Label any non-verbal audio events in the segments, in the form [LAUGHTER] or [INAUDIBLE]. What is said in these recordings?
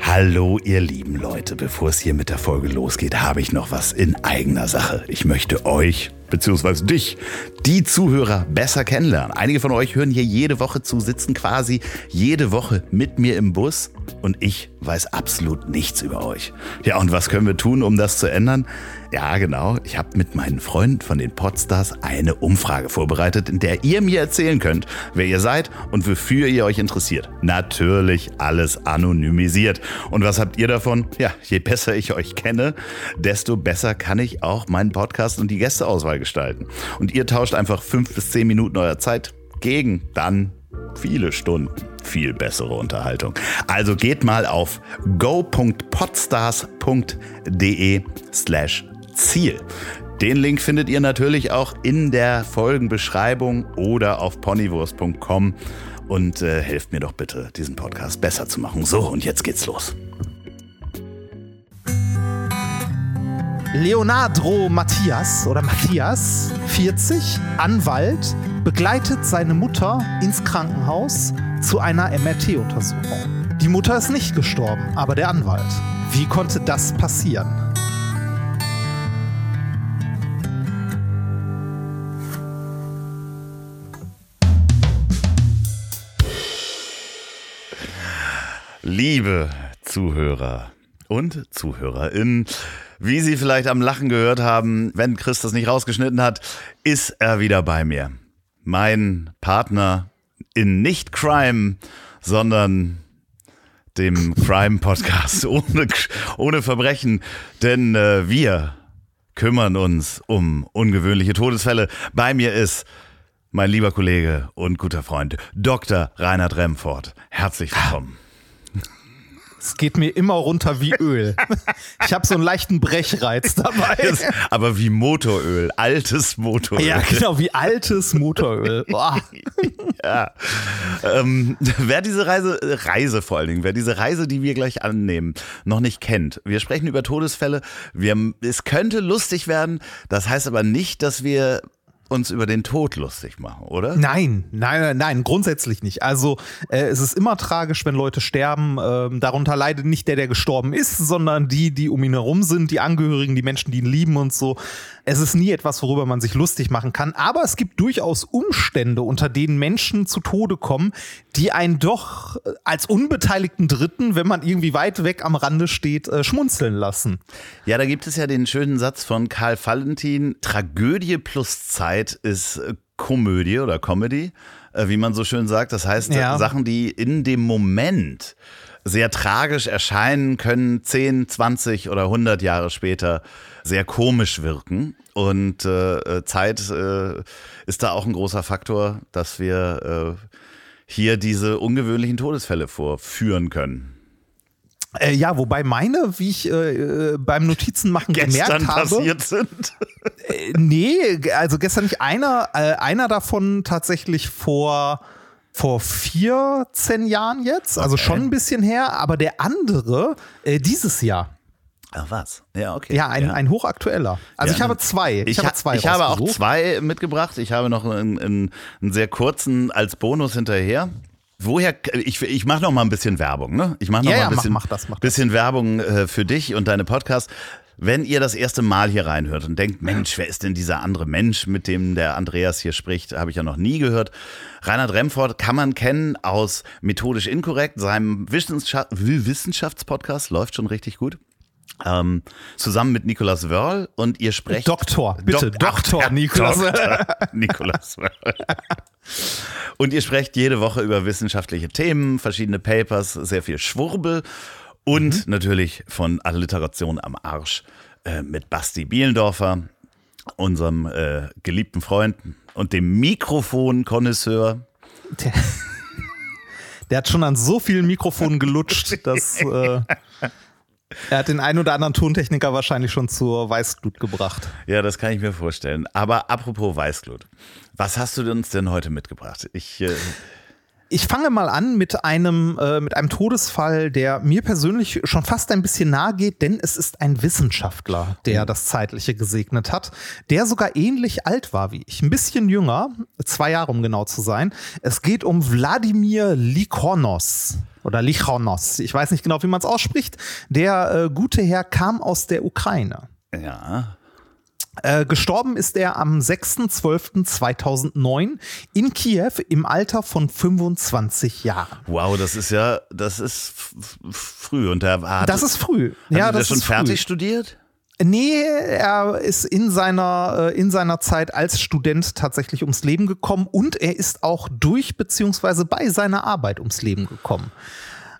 Hallo, ihr lieben Leute. Bevor es hier mit der Folge losgeht, habe ich noch was in eigener Sache. Ich möchte euch beziehungsweise dich, die Zuhörer besser kennenlernen. Einige von euch hören hier jede Woche zu, sitzen quasi jede Woche mit mir im Bus und ich weiß absolut nichts über euch. Ja, und was können wir tun, um das zu ändern? Ja, genau. Ich habe mit meinen Freunden von den Podstars eine Umfrage vorbereitet, in der ihr mir erzählen könnt, wer ihr seid und wofür ihr euch interessiert. Natürlich alles anonymisiert. Und was habt ihr davon? Ja, je besser ich euch kenne, desto besser kann ich auch meinen Podcast und die Gästeauswahl gestalten. Und ihr tauscht einfach fünf bis zehn Minuten eurer Zeit gegen dann viele Stunden viel bessere Unterhaltung. Also geht mal auf go.podstars.de slash Ziel. Den Link findet ihr natürlich auch in der Folgenbeschreibung oder auf ponywurst.com und äh, helft mir doch bitte, diesen Podcast besser zu machen. So, und jetzt geht's los. Leonardo Matthias oder Matthias, 40, Anwalt, begleitet seine Mutter ins Krankenhaus zu einer MRT-Untersuchung. Die Mutter ist nicht gestorben, aber der Anwalt. Wie konnte das passieren? Liebe Zuhörer und ZuhörerInnen, wie Sie vielleicht am Lachen gehört haben, wenn Chris das nicht rausgeschnitten hat, ist er wieder bei mir. Mein Partner in nicht Crime, sondern dem Crime-Podcast [LAUGHS] ohne, ohne Verbrechen. Denn äh, wir kümmern uns um ungewöhnliche Todesfälle. Bei mir ist mein lieber Kollege und guter Freund Dr. Reinhard Remford. Herzlich willkommen. Es geht mir immer runter wie Öl. Ich habe so einen leichten Brechreiz dabei. Aber wie Motoröl, altes Motoröl. Ja, genau, wie altes Motoröl. [LAUGHS] Boah. Ja. Ähm, wer diese Reise, Reise vor allen Dingen, wer diese Reise, die wir gleich annehmen, noch nicht kennt. Wir sprechen über Todesfälle. Wir, es könnte lustig werden. Das heißt aber nicht, dass wir uns über den Tod lustig machen, oder? Nein, nein, nein, grundsätzlich nicht. Also äh, es ist immer tragisch, wenn Leute sterben. Ähm, darunter leidet nicht der, der gestorben ist, sondern die, die um ihn herum sind, die Angehörigen, die Menschen, die ihn lieben und so. Es ist nie etwas, worüber man sich lustig machen kann. Aber es gibt durchaus Umstände, unter denen Menschen zu Tode kommen, die einen doch äh, als unbeteiligten Dritten, wenn man irgendwie weit weg am Rande steht, äh, schmunzeln lassen. Ja, da gibt es ja den schönen Satz von Karl Valentin: Tragödie plus Zeit ist äh, Komödie oder Comedy, äh, wie man so schön sagt. Das heißt, ja. Sachen, die in dem Moment sehr tragisch erscheinen, können 10, 20 oder 100 Jahre später sehr komisch wirken. Und äh, Zeit äh, ist da auch ein großer Faktor, dass wir äh, hier diese ungewöhnlichen Todesfälle vorführen können. Äh, ja, wobei meine, wie ich äh, beim Notizenmachen gemerkt habe, passiert sind. äh, nee, also gestern nicht einer, äh, einer davon tatsächlich vor vor 14 Jahren jetzt, also okay. schon ein bisschen her, aber der andere äh, dieses Jahr. Ach was? Ja, okay. Ja, ein, ja. ein hochaktueller. Also ja, ich habe zwei. Ich, ich habe zwei. Ich habe auch zwei mitgebracht. Ich habe noch einen, einen, einen sehr kurzen als Bonus hinterher. Woher, ich, ich mache noch mal ein bisschen Werbung, ne? Ich mache noch ja, mal ein bisschen, mach, mach das, mach bisschen das. Werbung äh, für dich und deine Podcasts. Wenn ihr das erste Mal hier reinhört und denkt, Mensch, wer ist denn dieser andere Mensch, mit dem der Andreas hier spricht, habe ich ja noch nie gehört. Reinhard Remford kann man kennen aus Methodisch Inkorrekt, seinem Wissenschaftspodcast, läuft schon richtig gut. Ähm, zusammen mit Nicolas Wörl und ihr sprecht. Doktor, bitte, Dok Doktor Ach, Nicolas. Doktor [LAUGHS] Nicolas Wörl. [LAUGHS] und ihr sprecht jede Woche über wissenschaftliche Themen, verschiedene Papers, sehr viel Schwurbel und mhm. natürlich von Alliteration am Arsch äh, mit Basti Bielendorfer, unserem äh, geliebten Freund und dem Mikrofon-Konnoisseur. Der, [LAUGHS] der, hat schon an so vielen Mikrofonen gelutscht, dass. Äh, er hat den einen oder anderen Tontechniker wahrscheinlich schon zur Weißglut gebracht. Ja, das kann ich mir vorstellen. Aber apropos Weißglut, was hast du uns denn heute mitgebracht? Ich. Äh ich fange mal an mit einem, äh, mit einem Todesfall, der mir persönlich schon fast ein bisschen nahe geht, denn es ist ein Wissenschaftler, der oh. das Zeitliche gesegnet hat, der sogar ähnlich alt war wie ich. Ein bisschen jünger, zwei Jahre um genau zu sein. Es geht um Wladimir Likonos oder Lichonos. Ich weiß nicht genau, wie man es ausspricht. Der äh, gute Herr kam aus der Ukraine. Ja. Äh, gestorben ist er am 6.12.2009 in Kiew im Alter von 25 Jahren. Wow, das ist ja, das ist früh. Und er hat, das ist früh. Hat ja, das schon fertig früh. studiert? Nee, er ist in seiner, äh, in seiner Zeit als Student tatsächlich ums Leben gekommen und er ist auch durch beziehungsweise bei seiner Arbeit ums Leben gekommen.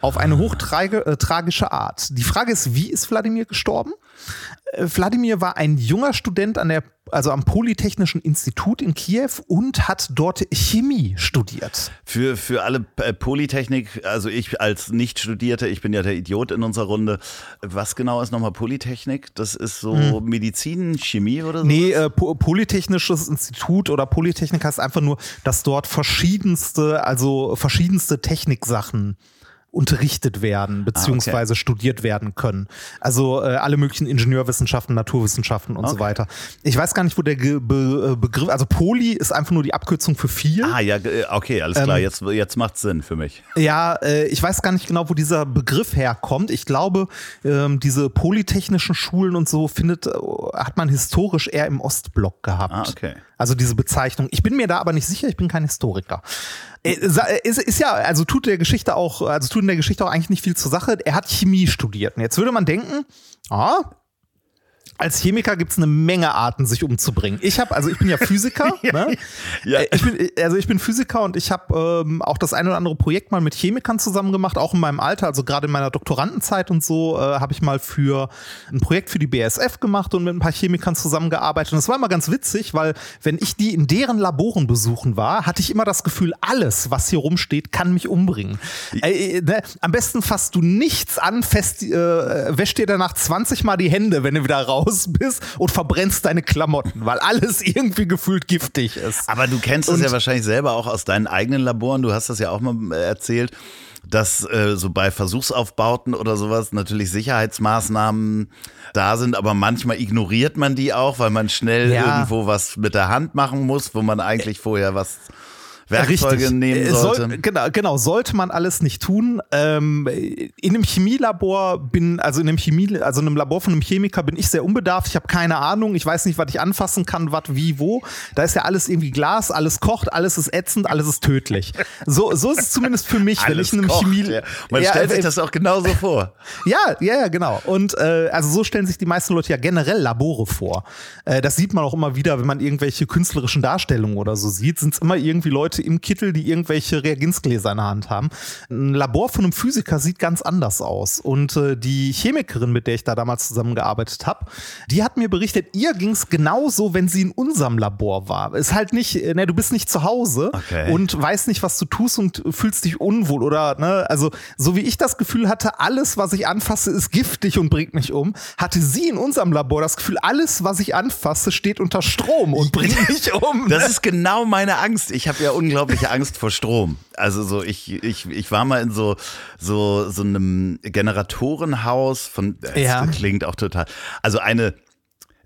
Auf eine hochtragische äh, Art. Die Frage ist, wie ist Wladimir gestorben? Äh, Wladimir war ein junger Student an der, also am Polytechnischen Institut in Kiew und hat dort Chemie studiert. Für, für alle äh, Polytechnik, also ich als Nicht-Studierter, ich bin ja der Idiot in unserer Runde. Was genau ist nochmal Polytechnik? Das ist so hm. Medizin, Chemie oder so? Nee, äh, Polytechnisches Institut oder Polytechnik heißt einfach nur, dass dort verschiedenste, also verschiedenste Techniksachen unterrichtet werden, beziehungsweise ah, okay. studiert werden können. Also äh, alle möglichen Ingenieurwissenschaften, Naturwissenschaften und okay. so weiter. Ich weiß gar nicht, wo der Ge Be äh, Begriff, also Poly ist einfach nur die Abkürzung für viel. Ah, ja, äh, okay, alles klar, ähm, jetzt, jetzt macht Sinn für mich. Ja, äh, ich weiß gar nicht genau, wo dieser Begriff herkommt. Ich glaube, ähm, diese polytechnischen Schulen und so findet, äh, hat man historisch eher im Ostblock gehabt. Ah, okay. Also diese Bezeichnung. Ich bin mir da aber nicht sicher, ich bin kein Historiker. Äh, ist, ist ja, also tut der Geschichte auch, also tut in der Geschichte auch eigentlich nicht viel zur Sache. Er hat Chemie studiert. Und jetzt würde man denken, ah, als Chemiker gibt es eine Menge Arten, sich umzubringen. Ich habe, also ich bin ja Physiker. [LAUGHS] ne? ja. Äh, ich bin, also ich bin Physiker und ich habe ähm, auch das ein oder andere Projekt mal mit Chemikern zusammen gemacht, auch in meinem Alter, also gerade in meiner Doktorandenzeit und so, äh, habe ich mal für ein Projekt für die BSF gemacht und mit ein paar Chemikern zusammengearbeitet. Und es war immer ganz witzig, weil wenn ich die in deren Laboren besuchen war, hatte ich immer das Gefühl, alles, was hier rumsteht, kann mich umbringen. Äh, ne? Am besten fasst du nichts an, fest, äh, wäsch dir danach 20 Mal die Hände, wenn du wieder raus raus bist und verbrennst deine Klamotten, weil alles irgendwie gefühlt giftig ist. Aber du kennst das ja wahrscheinlich selber auch aus deinen eigenen Laboren. Du hast das ja auch mal äh, erzählt dass äh, so bei Versuchsaufbauten oder sowas natürlich Sicherheitsmaßnahmen da sind, aber manchmal ignoriert man die auch, weil man schnell ja. irgendwo was mit der Hand machen muss, wo man eigentlich vorher was Werkzeuge Richtig. nehmen äh, sollte. Soll, genau, genau, sollte man alles nicht tun. Ähm, in einem Chemielabor bin, also in einem Chemie, also in einem Labor von einem Chemiker bin ich sehr unbedarft. Ich habe keine Ahnung. Ich weiß nicht, was ich anfassen kann, was, wie, wo. Da ist ja alles irgendwie Glas, alles kocht, alles ist ätzend, alles ist tödlich. So, so ist es zumindest für mich, wenn ich in einem kocht, Chemie. Ja. Man ja, stellt sich äh, das auch genauso vor. Ja, ja, ja, genau. Und äh, also so stellen sich die meisten Leute ja generell Labore vor. Äh, das sieht man auch immer wieder, wenn man irgendwelche künstlerischen Darstellungen oder so sieht, sind es immer irgendwie Leute im Kittel, die irgendwelche Reagenzgläser in der Hand haben. Ein Labor von einem Physiker sieht ganz anders aus. Und äh, die Chemikerin, mit der ich da damals zusammengearbeitet habe, die hat mir berichtet, ihr ging es genauso, wenn sie in unserem Labor war. Ist halt nicht, äh, ne, du bist nicht zu Hause okay. und weißt nicht, was du tust und fühlst dich unwohl oder, ne, also so wie ich das Gefühl hatte, alles, was ich anfasse, ist giftig und bringt mich um, hatte sie in unserem Labor das Gefühl, alles, was ich anfasse, steht unter Strom und [LAUGHS] bringt mich um. Das ist genau meine Angst. Ich habe ja unglaubliche Angst vor Strom. Also so ich ich ich war mal in so so so einem Generatorenhaus von das ja. klingt auch total. Also eine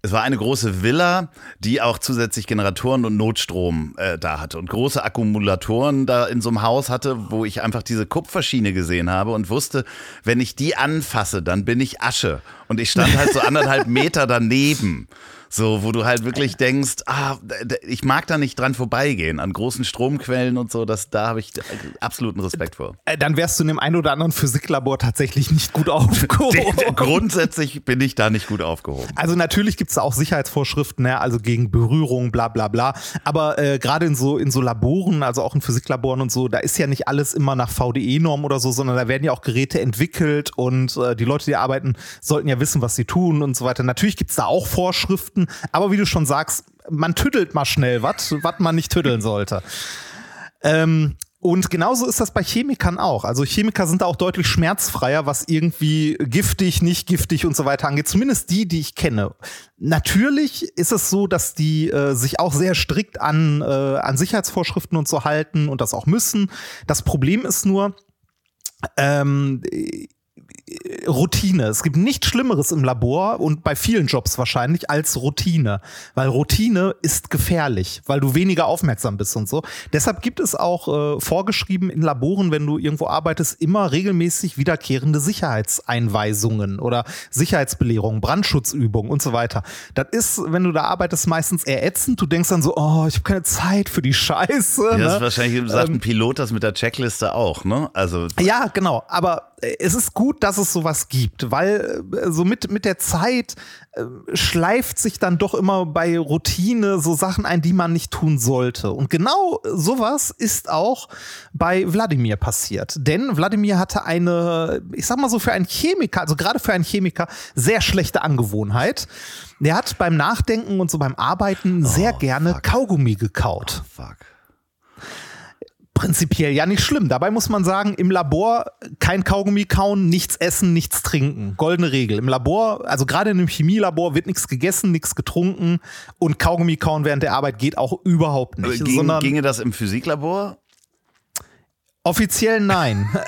es war eine große Villa, die auch zusätzlich Generatoren und Notstrom äh, da hatte und große Akkumulatoren da in so einem Haus hatte, wo ich einfach diese Kupferschiene gesehen habe und wusste, wenn ich die anfasse, dann bin ich Asche. Und ich stand halt so anderthalb [LAUGHS] Meter daneben. So, wo du halt wirklich denkst, ah, ich mag da nicht dran vorbeigehen, an großen Stromquellen und so, das, da habe ich absoluten Respekt vor. Äh, dann wärst du in dem einen oder anderen Physiklabor tatsächlich nicht gut [LAUGHS] aufgehoben. [LAUGHS] Grundsätzlich bin ich da nicht gut aufgehoben. Also natürlich gibt es da auch Sicherheitsvorschriften, ne? also gegen Berührung, bla bla bla. Aber äh, gerade in so, in so Laboren, also auch in Physiklaboren und so, da ist ja nicht alles immer nach VDE-Norm oder so, sondern da werden ja auch Geräte entwickelt und äh, die Leute, die arbeiten, sollten ja wissen, was sie tun und so weiter. Natürlich gibt es da auch Vorschriften, Geschichten. Aber wie du schon sagst, man tüttelt mal schnell was, was man nicht tütteln sollte. Ähm, Und genauso ist das bei Chemikern auch. Also Chemiker sind da auch deutlich schmerzfreier, was irgendwie giftig, nicht giftig und so weiter angeht. Zumindest die, die ich kenne. Natürlich ist es so, dass die äh, sich auch sehr strikt an, äh, an Sicherheitsvorschriften und so halten und das auch müssen. Das Problem ist nur, ähm, Routine. Es gibt nichts Schlimmeres im Labor und bei vielen Jobs wahrscheinlich als Routine, weil Routine ist gefährlich, weil du weniger aufmerksam bist und so. Deshalb gibt es auch äh, vorgeschrieben in Laboren, wenn du irgendwo arbeitest, immer regelmäßig wiederkehrende Sicherheitseinweisungen oder Sicherheitsbelehrungen, Brandschutzübungen und so weiter. Das ist, wenn du da arbeitest, meistens eher ätzend. Du denkst dann so, oh, ich habe keine Zeit für die Scheiße. Ja, ne? das ist wahrscheinlich, sagt Ähm, ein Pilot das mit der Checkliste auch, ne? Also, Ja, genau. Aber es ist gut, dass es sowas gibt, weil äh, so mit, mit der Zeit äh, schleift sich dann doch immer bei Routine so Sachen ein, die man nicht tun sollte. Und genau sowas ist auch bei Wladimir passiert. Denn Wladimir hatte eine, ich sag mal so für einen Chemiker, also gerade für einen Chemiker, sehr schlechte Angewohnheit. Der hat beim Nachdenken und so beim Arbeiten sehr gerne fuck. Kaugummi gekaut fuck. Prinzipiell ja nicht schlimm. Dabei muss man sagen, im Labor kein Kaugummi kauen, nichts essen, nichts trinken. Goldene Regel. Im Labor, also gerade in einem Chemielabor, wird nichts gegessen, nichts getrunken und Kaugummi kauen während der Arbeit geht auch überhaupt nicht. Ging, sondern ginge das im Physiklabor? offiziell nein. [LAUGHS]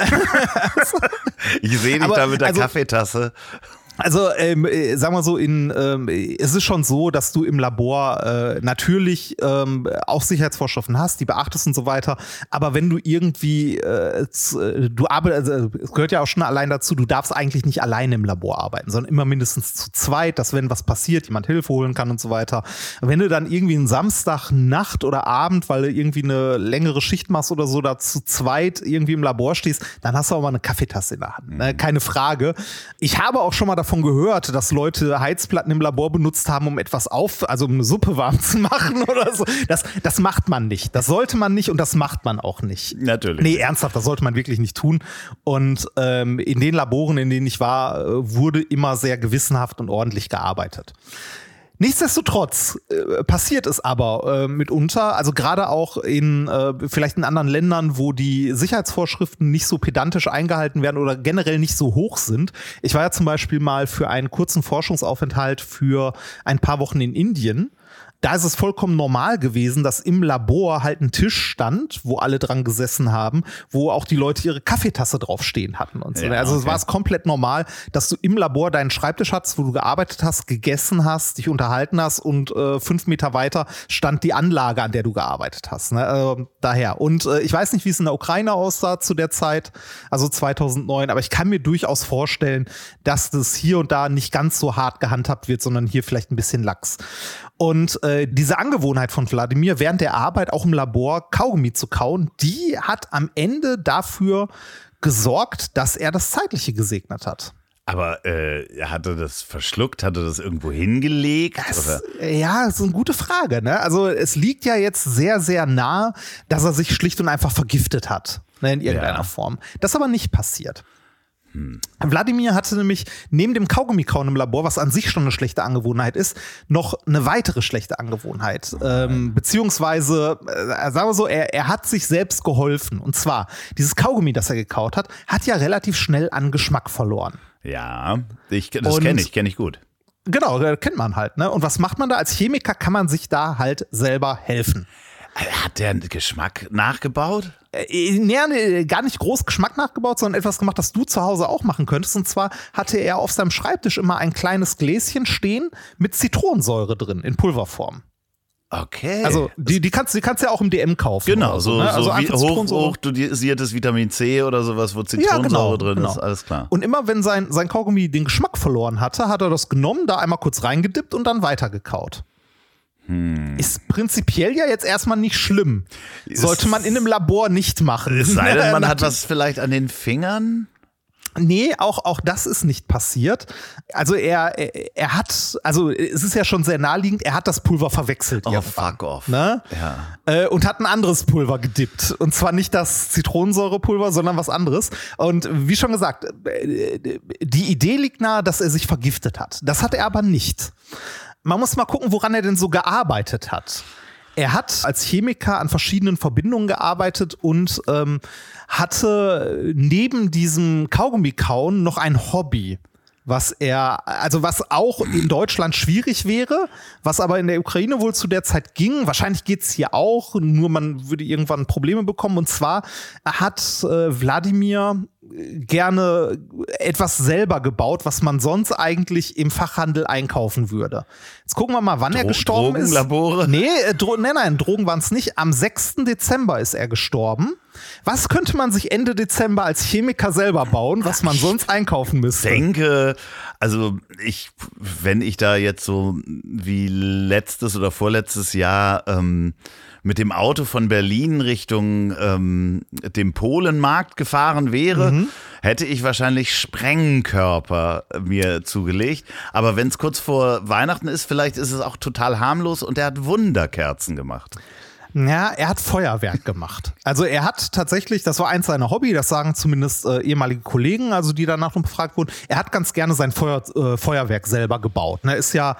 Ich sehe dich da mit der also- Kaffeetasse. Also, ähm, äh, sagen wir so, in, ähm, es ist schon so, dass du im Labor äh, natürlich ähm, auch Sicherheitsvorschriften hast, die beachtest und so weiter. Aber wenn du irgendwie, äh, äh, du arbeitest, also, es gehört ja auch schon allein dazu, du darfst eigentlich nicht alleine im Labor arbeiten, sondern immer mindestens zu zweit, dass wenn was passiert, jemand Hilfe holen kann und so weiter. Wenn du dann irgendwie einen Samstag, Nacht oder Abend, weil du irgendwie eine längere Schicht machst oder so, da zu zweit irgendwie im Labor stehst, dann hast du auch mal eine Kaffeetasse in der Hand. Ne? Keine Frage. Ich habe auch schon mal davon gehört, dass Leute Heizplatten im Labor benutzt haben, um etwas auf, also um eine Suppe warm zu machen [LAUGHS] oder so. Das, das macht man nicht. Das sollte man nicht und das macht man auch nicht. Natürlich. Nee, ernsthaft, das sollte man wirklich nicht tun. Und ähm, in den Laboren, in denen ich war, äh, wurde immer sehr gewissenhaft und ordentlich gearbeitet. Nichtsdestotrotz äh, passiert es aber äh, mitunter, also gerade auch in äh, vielleicht in anderen Ländern, wo die Sicherheitsvorschriften nicht so pedantisch eingehalten werden oder generell nicht so hoch sind. Ich war ja zum Beispiel mal für einen kurzen Forschungsaufenthalt für ein paar Wochen in Indien. Da ist es vollkommen normal gewesen, dass im Labor halt ein Tisch stand, wo alle dran gesessen haben, wo auch die Leute ihre Kaffeetasse draufstehen hatten und so. Ja, also es okay. war es komplett normal, dass du im Labor deinen Schreibtisch hattest, wo du gearbeitet hast, gegessen hast, dich unterhalten hast und äh, fünf Meter weiter stand die Anlage, an der du gearbeitet hast. Ne? Äh, daher. Und äh, ich weiß nicht, wie es in der Ukraine aussah zu der Zeit, also 2009, aber ich kann mir durchaus vorstellen, dass das hier und da nicht ganz so hart gehandhabt wird, sondern hier vielleicht ein bisschen lax. Und äh, diese Angewohnheit von Wladimir während der Arbeit auch im Labor Kaugummi zu kauen, die hat am Ende dafür gesorgt, dass er das Zeitliche gesegnet hat. Aber äh, hat er das verschluckt? Hat er das irgendwo hingelegt? Das, ja, das ist eine gute Frage. Ne? Also es liegt ja jetzt sehr, sehr nah, dass er sich schlicht und einfach vergiftet hat. Ne, in irgendeiner Ja. Form. Das ist aber nicht passiert. Wladimir hatte nämlich neben dem Kaugummi-Kauen im Labor, was an sich schon eine schlechte Angewohnheit ist, noch eine weitere schlechte Angewohnheit. Ähm, beziehungsweise, äh, sagen wir so, er, er hat sich selbst geholfen. Und zwar, dieses Kaugummi, das er gekaut hat, hat ja relativ schnell an Geschmack verloren. Ja, ich, das kenne ich, kenne ich gut. Genau, äh, kennt man halt. Ne? Und was macht man da? Als Chemiker kann man sich da halt selber helfen. Hat der einen Geschmack nachgebaut? Äh, nee, gar nicht groß Geschmack nachgebaut, sondern etwas gemacht, das du zu Hause auch machen könntest. Und zwar hatte er auf seinem Schreibtisch immer ein kleines Gläschen stehen mit Zitronensäure drin, in Pulverform. Okay. Also die, die, kannst, die kannst du ja auch im DM kaufen. genau, so, ne? so also wie einfach hoch, Zitronensäure. hochdosiertes Vitamin C oder sowas, wo Zitronensäure genau, drin genau. ist, alles klar. Und immer wenn sein, sein Kaugummi den Geschmack verloren hatte, hat er das genommen, da einmal kurz reingedippt und dann weitergekaut. Hm. Ist prinzipiell ja jetzt erstmal nicht schlimm. Sollte man in einem Labor nicht machen. Es sei denn, [LAUGHS] man hat was vielleicht an den Fingern? Nee, auch, auch das ist nicht passiert. Also er, er, er hat, also es ist ja schon sehr naheliegend, er hat das Pulver verwechselt. Oh, irgendwann, fuck off. Ne? Ja. Äh, und hat ein anderes Pulver gedippt. Und zwar nicht das Zitronensäurepulver, sondern was anderes. Und wie schon gesagt, äh, die Idee liegt nahe, dass er sich vergiftet hat. Das hat er aber nicht. Man muss mal gucken, woran er denn so gearbeitet hat. Er hat als Chemiker an verschiedenen Verbindungen gearbeitet und ähm, hatte neben diesem Kaugummi-Kauen noch ein Hobby was er, also was auch in Deutschland schwierig wäre, was aber in der Ukraine wohl zu der Zeit ging. Wahrscheinlich geht's hier auch, nur man würde irgendwann Probleme bekommen. Und zwar hat äh, Wladimir gerne etwas selber gebaut, was man sonst eigentlich im Fachhandel einkaufen würde. Jetzt gucken wir mal, wann Dro er gestorben Drogenlabore? ist. Nee, äh, Dro nein, nein, Drogen waren es nicht. Am 6. Dezember ist er gestorben. Was könnte man sich Ende Dezember als Chemiker selber bauen, was man sonst einkaufen müsste? Ich denke, also ich, wenn ich da jetzt so wie letztes oder vorletztes Jahr ähm, mit dem Auto von Berlin Richtung ähm, dem Polenmarkt gefahren wäre, mhm. hätte ich wahrscheinlich Sprengkörper mir zugelegt. Aber wenn es kurz vor Weihnachten ist, vielleicht ist es auch total harmlos und er hat Wunderkerzen gemacht. Ja, er hat Feuerwerk gemacht. Also er hat tatsächlich, das war eins seiner Hobby, das sagen zumindest äh, ehemalige Kollegen, also die danach noch befragt wurden, er hat ganz gerne sein Feuer, äh, Feuerwerk selber gebaut. Er ist ja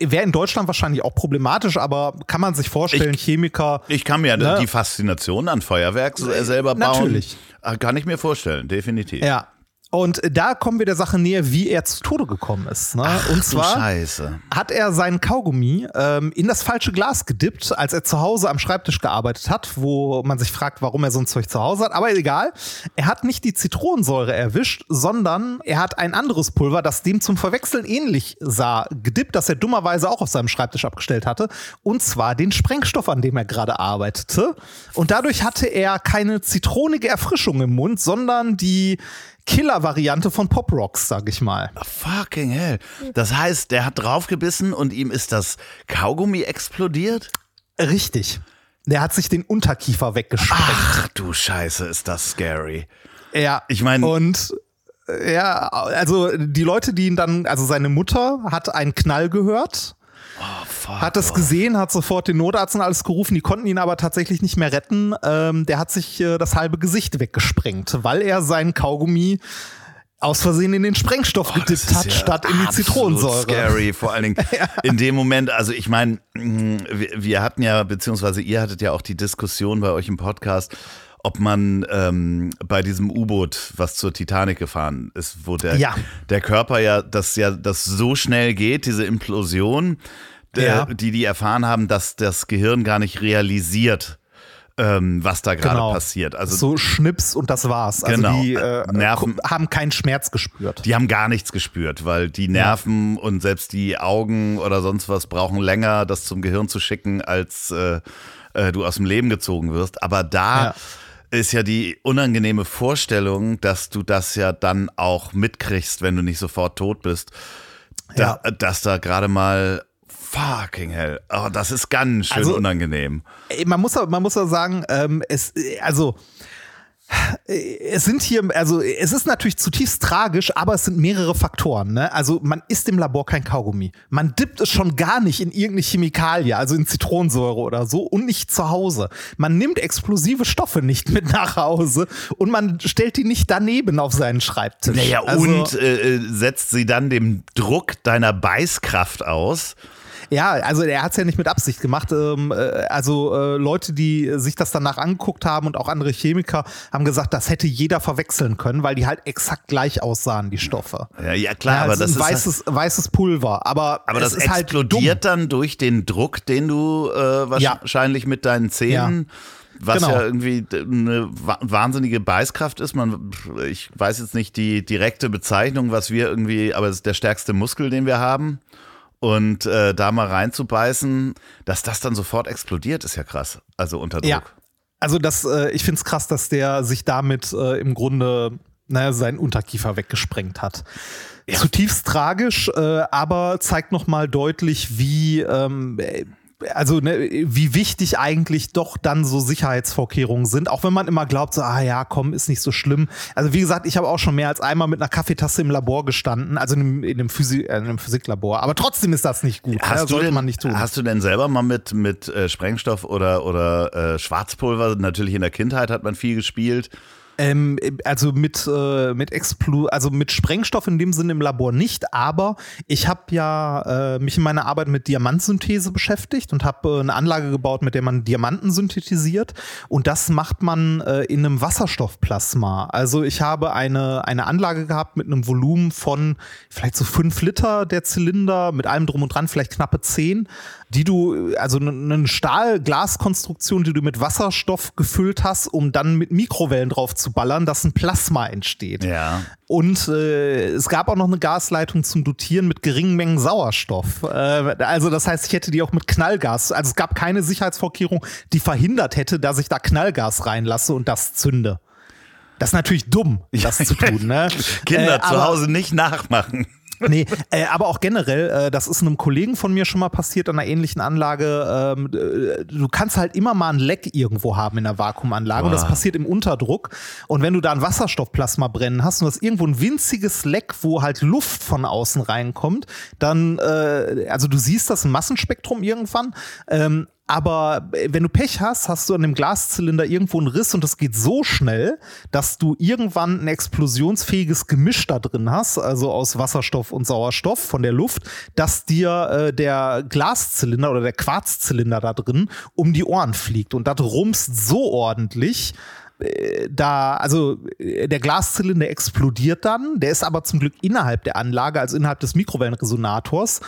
Wäre in Deutschland wahrscheinlich auch problematisch, aber kann man sich vorstellen, ich, Chemiker. Ich kann mir ne? die Faszination an Feuerwerk selber bauen. Natürlich. Kann ich mir vorstellen, definitiv. Ja, und da kommen wir der Sache näher, wie er zu Tode gekommen ist. Ne? Ach, und zwar Scheiße. hat er seinen Kaugummi ähm, in das falsche Glas gedippt, als er zu Hause am Schreibtisch gearbeitet hat, wo man sich fragt, warum er so ein Zeug zu Hause hat. Aber egal. Er hat nicht die Zitronensäure erwischt, sondern er hat ein anderes Pulver, das dem zum Verwechseln ähnlich sah, gedippt, das er dummerweise auch auf seinem Schreibtisch abgestellt hatte. Und zwar den Sprengstoff, an dem er gerade arbeitete. Und dadurch hatte er keine zitronige Erfrischung im Mund, sondern die Killer-Variante von Pop Rocks, sag ich mal. Oh, fucking hell. Das heißt, der hat draufgebissen und ihm ist das Kaugummi explodiert? Richtig. Der hat sich den Unterkiefer weggesprengt. Ach du Scheiße, ist das scary. Ja. Ich meine. Und ja, also die Leute, die ihn dann, also seine Mutter hat einen Knall gehört Oh, fuck, hat das gesehen, hat sofort den Notarzt und alles gerufen, die konnten ihn aber tatsächlich nicht mehr retten. Ähm, der hat sich äh, das halbe Gesicht weggesprengt, weil er seinen Kaugummi aus Versehen in den Sprengstoff oh, gedippt hat, ja statt in die Zitronensäure. Scary, vor allen Dingen [LAUGHS] ja. in dem Moment. Also ich meine, mm, wir hatten ja, beziehungsweise ihr hattet ja auch die Diskussion bei euch im Podcast, ob man ähm, bei diesem U-Boot, was zur Titanic gefahren ist, wo der, ja. der Körper ja, das ja, das so schnell geht, diese Implosion, der, ja. die die erfahren haben, dass das Gehirn gar nicht realisiert, ähm, was da gerade genau. passiert. Also so Schnips und das war's. Also genau. die äh, Nerven haben keinen Schmerz gespürt. Die haben gar nichts gespürt, weil die Nerven ja. und selbst die Augen oder sonst was brauchen länger, das zum Gehirn zu schicken, als äh, äh, du aus dem Leben gezogen wirst. Aber da ja ist ja die unangenehme Vorstellung, dass du das ja dann auch mitkriegst, wenn du nicht sofort tot bist. Da, ja. Dass da gerade mal fucking hell. Oh, das ist ganz schön also, unangenehm. Man muss, man muss ja sagen, ähm, es, also es sind hier, also es ist natürlich zutiefst tragisch, aber es sind mehrere Faktoren. Ne? Also man isst im Labor kein Kaugummi. Man dippt es schon gar nicht in irgendeine Chemikalie, also in Zitronensäure oder so und nicht zu Hause. Man nimmt explosive Stoffe nicht mit nach Hause und man stellt die nicht daneben auf seinen Schreibtisch. Naja, also, und äh, setzt sie dann dem Druck deiner Beißkraft aus. Ja, also er hat es ja nicht mit Absicht gemacht. Ähm, äh, also äh, Leute, die sich das danach angeguckt haben und auch andere Chemiker haben gesagt, das hätte jeder verwechseln können, weil die halt exakt gleich aussahen, die Stoffe. Ja, ja klar, ja, aber das ist weißes, halt weißes Pulver. Aber, aber das halt explodiert halt dann durch den Druck, den du äh, wahrscheinlich ja. mit deinen Zähnen. Was genau. ja irgendwie eine wahnsinnige Beißkraft ist. Man, ich weiß jetzt nicht die direkte Bezeichnung, was wir irgendwie, aber es ist der stärkste Muskel, den wir haben. Und äh, da mal reinzubeißen, dass das dann sofort explodiert, ist ja krass. Also unter Druck. Ja. Also das, äh, ich finde es krass, dass der sich damit äh, im Grunde naja, seinen Unterkiefer weggesprengt hat. Ja. Zutiefst tragisch, äh, aber zeigt nochmal deutlich, wie ähm, also ne, wie wichtig eigentlich doch dann so Sicherheitsvorkehrungen sind, auch wenn man immer glaubt, so, ah ja, komm, ist nicht so schlimm. Also wie gesagt, ich habe auch schon mehr als einmal mit einer Kaffeetasse im Labor gestanden, also in einem, in einem, Physik, äh, in einem Physiklabor. Aber trotzdem ist das nicht gut. Hast ja, sollte denn, man nicht tun. Hast du denn selber mal mit, mit äh, Sprengstoff oder, oder äh, Schwarzpulver, natürlich in der Kindheit hat man viel gespielt, Ähm, also mit, äh, mit Explo also mit Sprengstoff in dem Sinne im Labor nicht, aber ich habe ja äh, mich in meiner Arbeit mit Diamantsynthese beschäftigt und habe äh, eine Anlage gebaut, mit der man Diamanten synthetisiert. Und das macht man äh, in einem Wasserstoffplasma. Also ich habe eine, eine Anlage gehabt mit einem Volumen von vielleicht so fünf Liter der Zylinder, mit allem drum und dran, vielleicht knappe zehn die du, also eine Stahl-Glas-Konstruktion, die du mit Wasserstoff gefüllt hast, um dann mit Mikrowellen drauf zu ballern, dass ein Plasma entsteht. Ja. Und äh, es gab auch noch eine Gasleitung zum Dotieren mit geringen Mengen Sauerstoff. Äh, also das heißt, ich hätte die auch mit Knallgas. Also es gab keine Sicherheitsvorkehrung, die verhindert hätte, dass ich da Knallgas reinlasse und das zünde. Das ist natürlich dumm, das zu tun. Ne? Kinder äh, zu Hause nicht nachmachen. Nee, äh, aber auch generell, äh, das ist einem Kollegen von mir schon mal passiert an einer ähnlichen Anlage. Ähm, äh, du kannst halt immer mal ein Leck irgendwo haben in der Vakuumanlage wow. und das passiert im Unterdruck. Und wenn du da ein Wasserstoffplasma brennen hast und das irgendwo ein winziges Leck, wo halt Luft von außen reinkommt, dann, äh, also du siehst das im Massenspektrum irgendwann, ähm, aber äh, wenn du Pech hast, hast du an dem Glaszylinder irgendwo einen Riss und das geht so schnell, dass du irgendwann ein explosionsfähiges Gemisch da drin hast, also aus Wasserstoff und Sauerstoff von der Luft, dass dir äh, der Glaszylinder oder der Quarzzylinder da drin um die Ohren fliegt und das rumst so ordentlich, äh, da, also äh, der Glaszylinder explodiert dann, der ist aber zum Glück innerhalb der Anlage, also innerhalb des Mikrowellenresonators.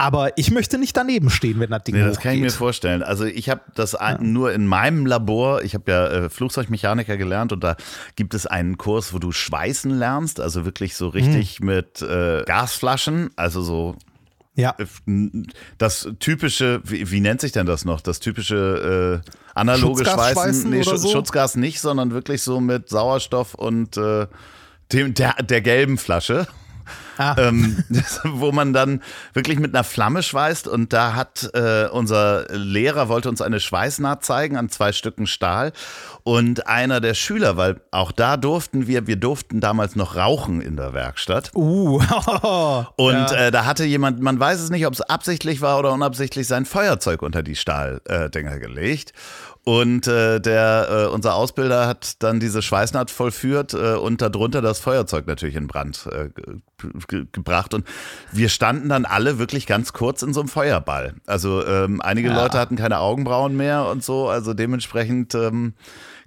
Aber ich möchte nicht daneben stehen, wenn das Ding nee, Das kann ich mir vorstellen. Also ich habe das ja. nur in meinem Labor, ich habe ja äh, Flugzeugmechaniker gelernt und da gibt es einen Kurs, wo du schweißen lernst, also wirklich so richtig hm. mit äh, Gasflaschen, also so ja. Äh, das typische, wie, wie, nennt sich denn das noch? Das typische äh, analoge Schweißen? Nee, Sch so? Schutzgas nicht, sondern wirklich so mit Sauerstoff und äh, dem, der, der gelben Flasche. Ah. [LAUGHS] Ähm, wo man dann wirklich mit einer Flamme schweißt und da hat äh, unser Lehrer wollte uns eine Schweißnaht zeigen an zwei Stücken Stahl und einer der Schüler, weil auch da durften wir, wir durften damals noch rauchen in der Werkstatt. Uh. [LAUGHS] und ja. äh, da hatte jemand, man weiß es nicht, ob es absichtlich war oder unabsichtlich, sein Feuerzeug unter die Stahldinger gelegt. Und äh, der, äh, unser Ausbilder hat dann diese Schweißnaht vollführt äh, und darunter das Feuerzeug natürlich in Brand äh, ge gebracht. Und wir standen dann alle wirklich ganz kurz in so einem Feuerball. Also ähm, einige ja. Leute hatten keine Augenbrauen mehr und so. Also dementsprechend ähm,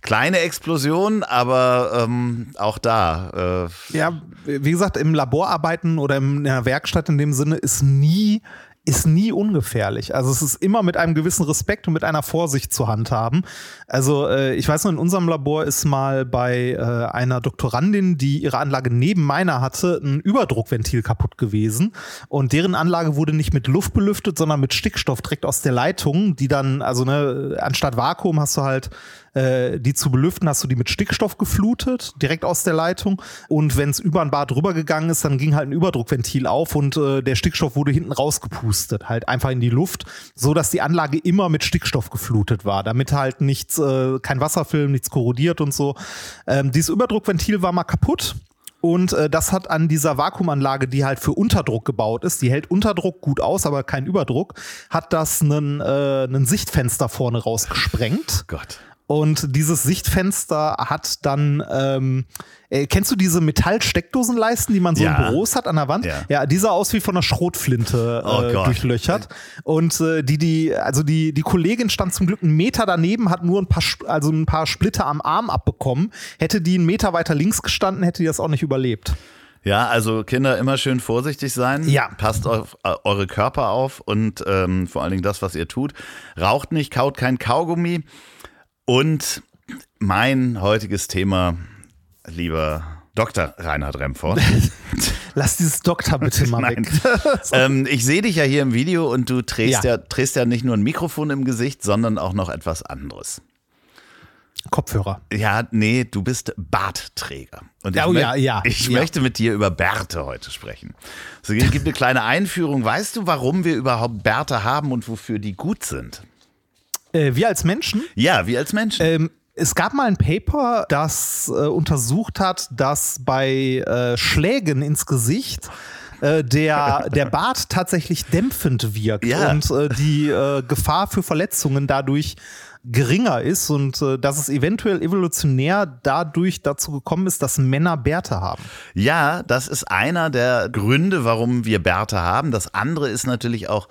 kleine Explosion, aber ähm, auch da. Äh ja, wie gesagt, im Laborarbeiten oder in der Werkstatt in dem Sinne ist nie ist nie ungefährlich. Also es ist immer mit einem gewissen Respekt und mit einer Vorsicht zu handhaben. Also äh, ich weiß noch, in unserem Labor ist mal bei äh, einer Doktorandin, die ihre Anlage neben meiner hatte, ein Überdruckventil kaputt gewesen. Und deren Anlage wurde nicht mit Luft belüftet, sondern mit Stickstoff direkt aus der Leitung, die dann, also ne, anstatt Vakuum hast du halt äh, die zu belüften, hast du die mit Stickstoff geflutet, direkt aus der Leitung. Und wenn es über ein Bad drüber gegangen ist, dann ging halt ein Überdruckventil auf und äh, der Stickstoff wurde hinten rausgepustet, halt einfach in die Luft, so dass die Anlage immer mit Stickstoff geflutet war, damit halt nichts, äh, kein Wasserfilm, nichts korrodiert und so. Ähm, dieses Überdruckventil war mal kaputt. Und äh, das hat an dieser Vakuumanlage, die halt für Unterdruck gebaut ist, die hält Unterdruck gut aus, aber kein Überdruck, hat das einen, äh, einen Sichtfenster vorne rausgesprengt. Gott. Und dieses Sichtfenster hat dann, ähm, äh, kennst du diese Metallsteckdosenleisten, die man so ja. in Büros hat an der Wand? Ja, ja die sah aus wie von einer Schrotflinte äh, oh durchlöchert. Und äh, die, die, also die, die Kollegin stand zum Glück einen Meter daneben, hat nur ein paar, also ein paar Splitter am Arm abbekommen. Hätte die einen Meter weiter links gestanden, hätte die das auch nicht überlebt. Ja, also Kinder immer schön vorsichtig sein. Ja. Passt auf äh, eure Körper auf und ähm, vor allen Dingen das, was ihr tut. Raucht nicht, kaut kein Kaugummi. Und mein heutiges Thema, lieber Dr. Reinhard Remford. [LAUGHS] Lass dieses Doktor bitte mal [LAUGHS] weg. ähm, ich sehe dich ja hier im Video und du trägst ja. ja, trägst ja nicht nur ein Mikrofon im Gesicht, sondern auch noch etwas anderes. Kopfhörer. Ja, nee, du bist Bartträger. Und ich, oh, ja, ja, ich ja. möchte mit dir über Bärte heute sprechen. So, es gibt eine kleine Einführung. Weißt du, warum wir überhaupt Bärte haben und wofür die gut sind? Äh, wir als Menschen? Ja, wir als Menschen. Ähm, es gab mal ein Paper, das äh, untersucht hat, dass bei äh, Schlägen ins Gesicht äh, der, [LAUGHS] der Bart tatsächlich dämpfend wirkt ja. und äh, die äh, Gefahr für Verletzungen dadurch geringer ist und äh, dass es eventuell evolutionär dadurch dazu gekommen ist, dass Männer Bärte haben. Ja, das ist einer der Gründe, warum wir Bärte haben. Das andere ist natürlich auch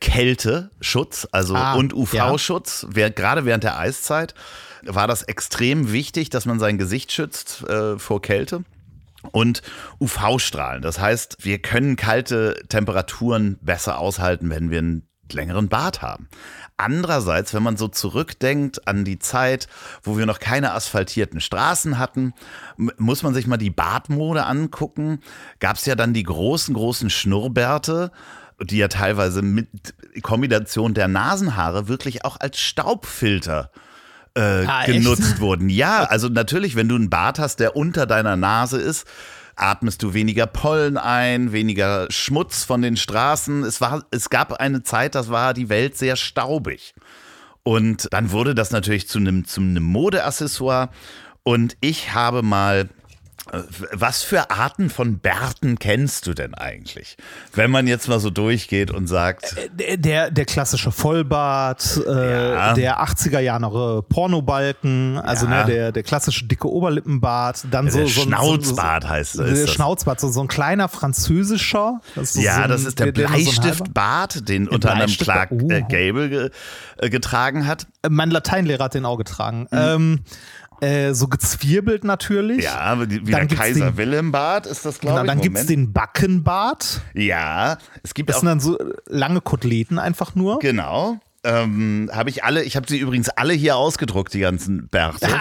Kälteschutz, also Ah, und UV-Schutz. Wer- Gerade während der Eiszeit war das extrem wichtig, dass man sein Gesicht schützt äh, vor Kälte. Und UV-Strahlen. Das heißt, wir können kalte Temperaturen besser aushalten, wenn wir einen längeren Bart haben. Andererseits, wenn man so zurückdenkt an die Zeit, wo wir noch keine asphaltierten Straßen hatten, muss man sich mal die Bartmode angucken. Gab es ja dann die großen, großen Schnurrbärte, die ja teilweise mit Kombination der Nasenhaare wirklich auch als Staubfilter äh, Ah, echt? genutzt wurden. Ja, also natürlich, wenn du einen Bart hast, der unter deiner Nase ist, atmest du weniger Pollen ein, weniger Schmutz von den Straßen. Es, war, es gab eine Zeit, das war die Welt sehr staubig. Und dann wurde das natürlich zu einem, zu einem Modeaccessoire. Und ich habe mal. Äh, Was für Arten von Bärten kennst du denn eigentlich? Wenn man jetzt mal so durchgeht und sagt, Der, der, der klassische Vollbart, äh, Ja. der 80er Jahre Pornobalken, also Ja. ne, der, der klassische dicke Oberlippenbart, dann so, der so Schnauzbart heißt So, ist der das. Schnauzbart, so, so ein kleiner französischer. Das ist Ja, so ein, das ist der, der so Bleistiftbart, den unter anderem Clark uh. äh, Gable ge, äh, getragen hat. Äh, Mein Lateinlehrer hat den auch getragen. Mhm. Ähm, äh, so gezwirbelt natürlich. Ja, aber die- wie Dann der gibt's Kaiser den- Wilhelm Bart ist das, glaube Genau, ich. dann gibt's Moment. den Backenbart. Ja, es gibt Das auch sind dann so äh, lange Koteletten einfach nur. Genau. Ähm, habe ich alle, ich habe sie übrigens alle hier ausgedruckt, die ganzen Bärte. [LAUGHS]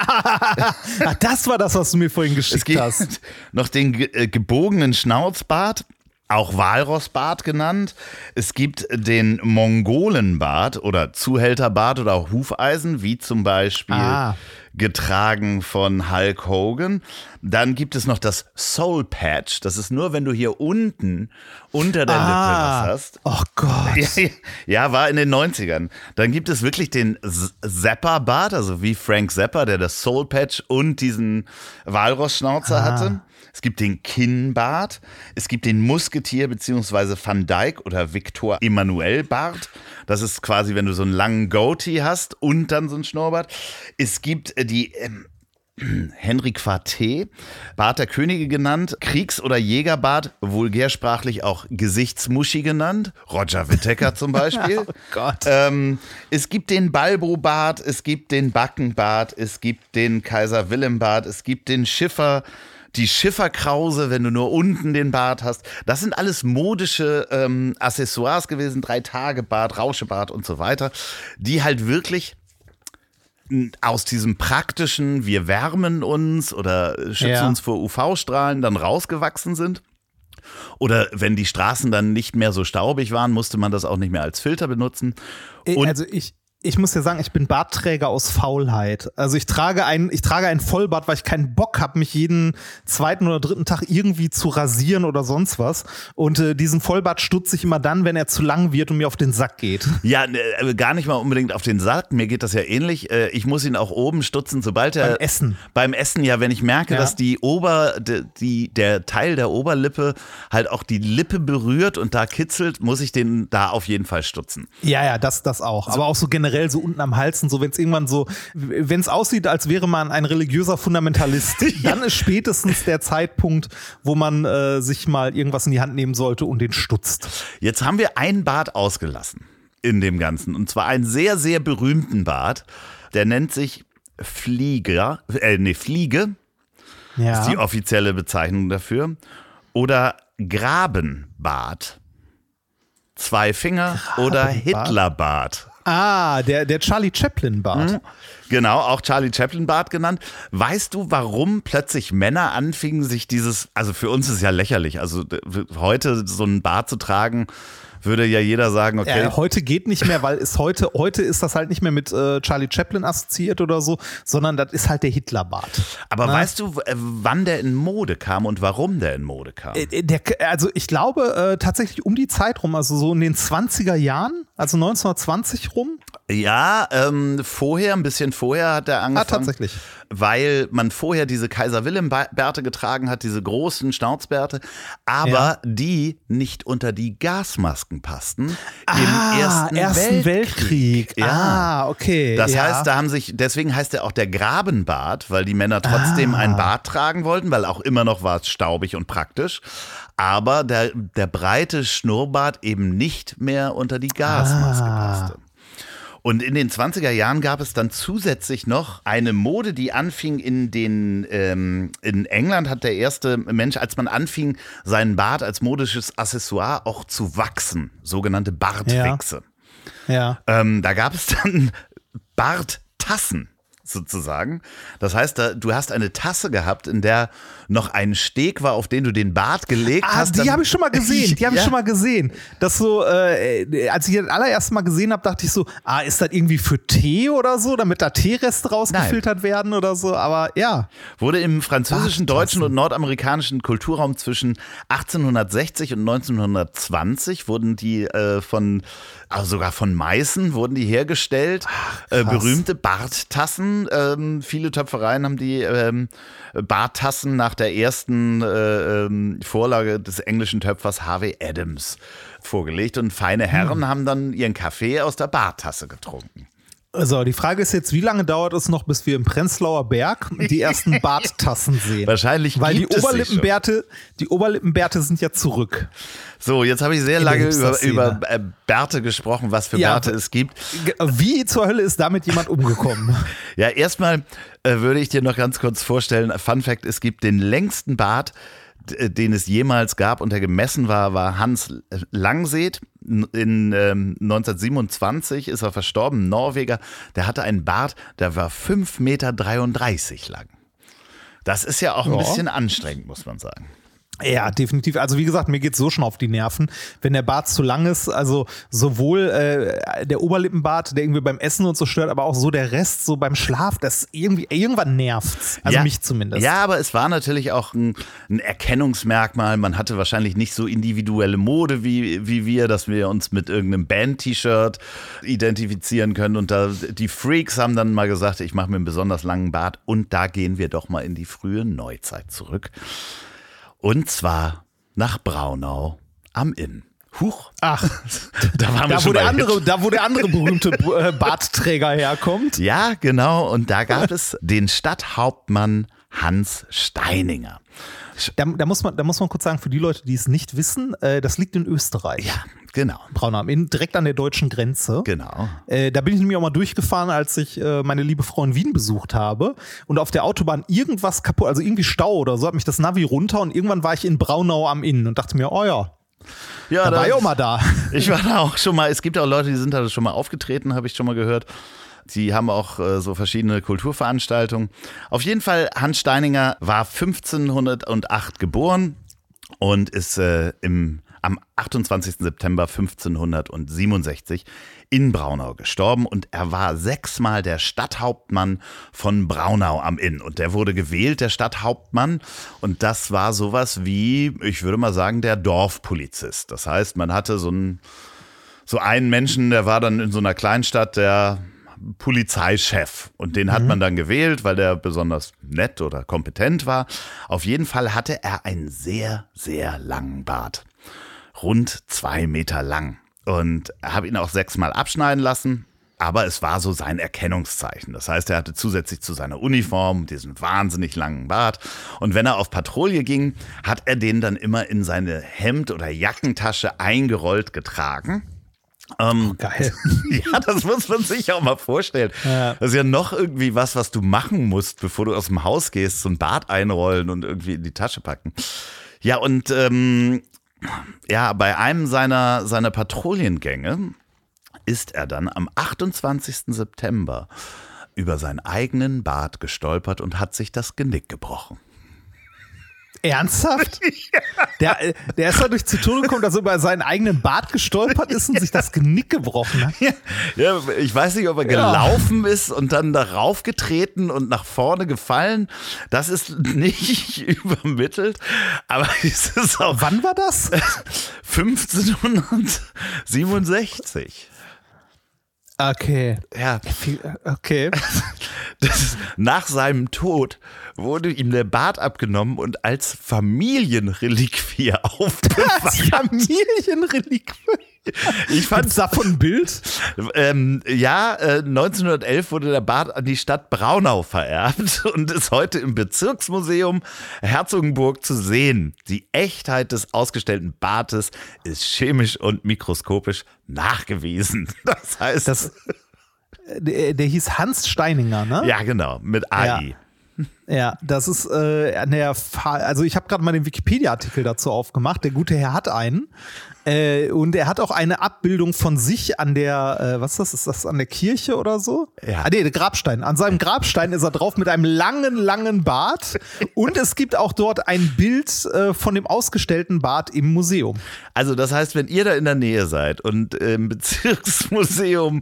Ah, das war das, was du mir vorhin es geschickt gibt hast. [LAUGHS] noch den ge äh, gebogenen Schnauzbart, auch Walrossbart genannt. Es gibt den Mongolenbart oder Zuhälterbart oder auch Hufeisen, wie zum Beispiel Ah. Getragen von Hulk Hogan. Dann gibt es noch das Soul Patch. Das ist nur, wenn du hier unten unter der Lippe Ah. was hast. Oh Gott. [LAUGHS] Ja, ja, war in den 90ern. Dann gibt es wirklich den Zapper-Bart, also wie Frank Zappa, der das Soul Patch und diesen Walross-Schnauzer hatte. Es gibt den Kinnbart, es gibt den Musketier bzw. Van Dyke oder Victor Emanuel Bart. Das ist quasi, wenn du so einen langen Goatee hast und dann so einen Schnurrbart. Es gibt äh, die ähm, [CLEARS THROAT] Henry Quartet, Bart der Könige genannt, Kriegs- oder Jägerbart, vulgärsprachlich auch Gesichtsmuschi genannt, Roger Whittaker zum Beispiel. [LAUGHS] Oh Gott. Ähm, es gibt den Balbo-Bart, es gibt den Backenbart, es gibt den Kaiser Wilhelm-Bart, es gibt den Schiffer, die Schifferkrause, wenn du nur unten den Bart hast. Das sind alles modische ähm, Accessoires gewesen, Drei-Tage-Bart, Rauschebart und so weiter, die halt wirklich aus diesem praktischen, wir wärmen uns oder schützen Ja. uns vor UV-Strahlen dann rausgewachsen sind. Oder wenn die Straßen dann nicht mehr so staubig waren, musste man das auch nicht mehr als Filter benutzen. Und also ich, ich muss ja sagen, ich bin Bartträger aus Faulheit. Also ich trage einen, ich trage einen Vollbart, weil ich keinen Bock habe, mich jeden zweiten oder dritten Tag irgendwie zu rasieren oder sonst was. Und äh, diesen Vollbart stutze ich immer dann, wenn er zu lang wird und mir auf den Sack geht. ja, äh, gar nicht mal unbedingt auf den Sack. Mir geht das ja ähnlich. Äh, Ich muss ihn auch oben stutzen, sobald er. Beim Essen. Beim Essen, ja, wenn ich merke, Ja. dass die Ober, die, der Teil der Oberlippe halt auch die Lippe berührt und da kitzelt, muss ich den da auf jeden Fall stutzen. Ja, ja, das, das auch. Aber auch so generell so unten am Hals und so, wenn es irgendwann so, wenn es aussieht, als wäre man ein religiöser Fundamentalist, [LAUGHS] dann ist spätestens der Zeitpunkt, wo man äh, sich mal irgendwas in die Hand nehmen sollte und den stutzt. Jetzt haben wir einen Bart ausgelassen in dem Ganzen. Und zwar einen sehr, sehr berühmten Bart. Der nennt sich Flieger, äh, nee, Fliege, Ja. ist die offizielle Bezeichnung dafür. Oder Grabenbart. Zwei Finger oder Grabenbart? Hitlerbart. Ah, der, der Charlie Chaplin-Bart. Genau, auch Charlie Chaplin Bart genannt. Weißt du, warum plötzlich Männer anfingen, sich dieses, also für uns ist ja lächerlich, also heute so einen Bart zu tragen, würde ja jeder sagen, okay, Äh, heute geht nicht mehr, weil es heute, heute ist das halt nicht mehr mit äh, Charlie Chaplin assoziiert oder so, sondern das ist halt der Hitlerbart. aber Na? weißt du, äh, wann der in Mode kam und warum der in Mode kam? Äh, Der, also ich glaube äh, tatsächlich um die Zeit rum, also so in den 20er Jahren, also 1920 rum. Ja, ähm, vorher, ein bisschen vorher hat er Ah, angefangen. tatsächlich. Weil man vorher diese Kaiser Wilhelm Bärte getragen hat, diese großen Schnauzbärte, aber Ja. die nicht unter die Gasmasken passten Ah, im Ersten, Weltkrieg. Ja. Ah, okay. Das ja. heißt, da haben sich, deswegen heißt er auch der Grabenbart, weil die Männer trotzdem Ah. einen Bart tragen wollten, weil auch immer noch war es staubig und praktisch. Aber der, der breite Schnurrbart eben nicht mehr unter die Gasmaske Ah. passte. Und in den 20er Jahren gab es dann zusätzlich noch eine Mode, die anfing in den, ähm, in England hat der erste Mensch, als man anfing, seinen Bart als modisches Accessoire auch zu wachsen, sogenannte Bartwichse. ja. Ähm, da gab es dann Barttassen sozusagen. Das heißt, da, du hast eine Tasse gehabt, in der noch ein Steg war, auf den du den Bart gelegt Ah, hast. die habe ich schon mal gesehen. Die habe ich Ja. schon mal gesehen. Das so, äh, als ich das allererste Mal gesehen habe, dachte ich so, ah, ist das irgendwie für Tee oder so, damit da Teereste rausgefiltert werden oder so. Aber ja. Wurde im französischen, deutschen und nordamerikanischen Kulturraum zwischen 1860 und 1920 wurden die äh, von, also sogar von Meißen wurden die hergestellt. äh, berühmte Barttassen. Ähm, viele Töpfereien haben die ähm, Barttassen nach der ersten äh, ähm, Vorlage des englischen Töpfers Harvey Adams vorgelegt und feine Herren haben dann ihren Kaffee aus der Barttasse getrunken. So, die Frage ist jetzt, wie lange dauert es noch, bis wir im Prenzlauer Berg die ersten [LAUGHS] Barttassen sehen? Wahrscheinlich Weil die. Oberlippenbärte, die Oberlippenbärte sind ja zurück. So, jetzt habe ich sehr lange über, über äh, Bärte gesprochen, was für Ja, Bärte es gibt. Wie zur Hölle ist damit jemand umgekommen? [LAUGHS] Ja, erstmal äh, würde ich dir noch ganz kurz vorstellen, Fun Fact, es gibt den längsten Bart, äh, den es jemals gab und der gemessen war, war Hans Langseet. In ähm, 1927 ist er verstorben, Norweger. Der hatte einen Bart, der war 5,33 Meter lang. Das ist ja auch ein Ja. bisschen anstrengend, muss man sagen. Ja, definitiv. Also wie gesagt, mir geht's so schon auf die Nerven, wenn der Bart zu lang ist. Also sowohl äh, der Oberlippenbart, der irgendwie beim Essen und so stört, aber auch so der Rest so beim Schlaf, das irgendwie irgendwann nervt's. Also ja, mich zumindest. Ja, aber es war natürlich auch ein, ein Erkennungsmerkmal. Man hatte wahrscheinlich nicht so individuelle Mode wie, wie wir, dass wir uns mit irgendeinem Band-T-Shirt identifizieren können. Und da, die Freaks haben dann mal gesagt, ich mache mir einen besonders langen Bart. Und da gehen wir doch mal in die frühe Neuzeit zurück. Und zwar nach Braunau am Inn. Huch, Ach, da waren wir da wo, schon der bei andere, da wo der andere berühmte äh, Bartträger herkommt. Ja, genau. Und da gab es den Stadthauptmann Hans Steininger. Da, da, muss man, da muss man kurz sagen, für die Leute, die es nicht wissen, äh, das liegt in Österreich. Ja, genau. Braunau am Inn, direkt an der deutschen Grenze. Genau. Äh, da bin ich nämlich auch mal durchgefahren, als ich äh, meine liebe Frau in Wien besucht habe und auf der Autobahn irgendwas kaputt, also irgendwie Stau oder so, hat mich das Navi runter und irgendwann war ich in Braunau am Inn und dachte mir, oh ja, Ja, da war ich auch mal da. Ich war da auch schon mal. Es gibt auch Leute, die sind da schon mal aufgetreten, habe ich schon mal gehört. Die haben auch äh, so verschiedene Kulturveranstaltungen. Auf jeden Fall, Hans Steininger war 1508 geboren und ist äh, im, am 28. September 1567 in Braunau gestorben und er war sechsmal der Stadthauptmann von Braunau am Inn und der wurde gewählt, der Stadthauptmann und das war sowas wie, ich würde mal sagen, der Dorfpolizist. Das heißt, man hatte so einen, so einen Menschen, der war dann in so einer Kleinstadt der Polizeichef und den hat man dann gewählt, weil der besonders nett oder kompetent war. Auf jeden Fall hatte er einen sehr, sehr langen Bart. Rund zwei Meter lang. Und habe ihn auch sechsmal abschneiden lassen. Aber es war so sein Erkennungszeichen. Das heißt, er hatte zusätzlich zu seiner Uniform diesen wahnsinnig langen Bart. Und wenn er auf Patrouille ging, hat er den dann immer in seine Hemd- oder Jackentasche eingerollt getragen. Ähm, Geil. [LAUGHS] ja, das muss man sich auch mal vorstellen. Ja. Das ist ja noch irgendwie was, was du machen musst, bevor du aus dem Haus gehst, so ein Bart einrollen und irgendwie in die Tasche packen. Ja, und ähm, ja, bei einem seiner, seiner Patrouillengänge ist er dann am 28. September über seinen eigenen Bart gestolpert und hat sich das Genick gebrochen. Ernsthaft? [LAUGHS] Der, äh, der ist dadurch zu Tode gekommen, dass er über seinen eigenen Bart gestolpert ist und sich das Genick gebrochen hat. Ja, ich weiß nicht, ob er Ja. gelaufen ist und dann darauf getreten und nach vorne gefallen. Das ist nicht [LAUGHS] übermittelt, aber [LAUGHS] es ist auch Wann war das? 1567. Okay. Ja. Okay. [LAUGHS] Ist, nach seinem Tod wurde ihm der Bart abgenommen und als Familienreliquie [LAUGHS] aufbewahrt. Als Familienreliquie? [LAUGHS] Ich fand davon ein Bild. Ähm, ja, äh, 1911 wurde der Bart an die Stadt Braunau vererbt [LAUGHS] und ist heute im Bezirksmuseum Herzogenburg zu sehen. Die Echtheit des ausgestellten Bartes ist chemisch und mikroskopisch nachgewiesen. [LAUGHS] Das heißt, das, der, der, hieß Hans Steininger, ne? Ja, genau, mit AI. Ja. Ja, das ist äh, an der Fall. Also ich habe gerade mal den Wikipedia-Artikel dazu aufgemacht. Der gute Herr hat einen. Äh, und er hat auch eine Abbildung von sich an der, äh, was ist das? Ist das an der Kirche oder so? Ja. Ah, nee, der Grabstein. An seinem Grabstein ist er drauf mit einem langen, langen Bart. [LAUGHS] und es gibt auch dort ein Bild äh, von dem ausgestellten Bart im Museum. Also, das heißt, wenn ihr da in der Nähe seid und im [LAUGHS] Bezirksmuseum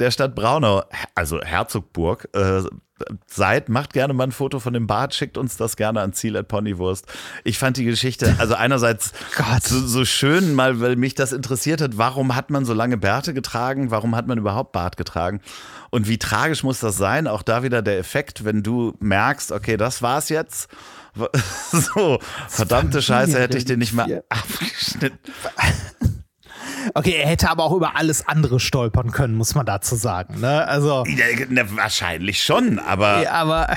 der Stadt Braunau, also Herzogburg, äh, seid, macht gerne mal ein Foto von dem Bart, schickt uns das gerne an Ziel at Ponywurst. Ich fand die Geschichte, also einerseits [LAUGHS] so, so, schön, mal, weil mich das interessiert hat, warum hat man so lange Bärte getragen, warum hat man überhaupt Bart getragen und wie tragisch muss das sein? Auch da wieder der Effekt, wenn du merkst, okay, das war's jetzt. [LAUGHS] So, verdammte Scheiße, hätte ich den nicht mal abgeschnitten. [LAUGHS] Okay, er hätte aber auch über alles andere stolpern können, muss man dazu sagen. Ne? Also, ja, ne, wahrscheinlich schon, aber. Ja, aber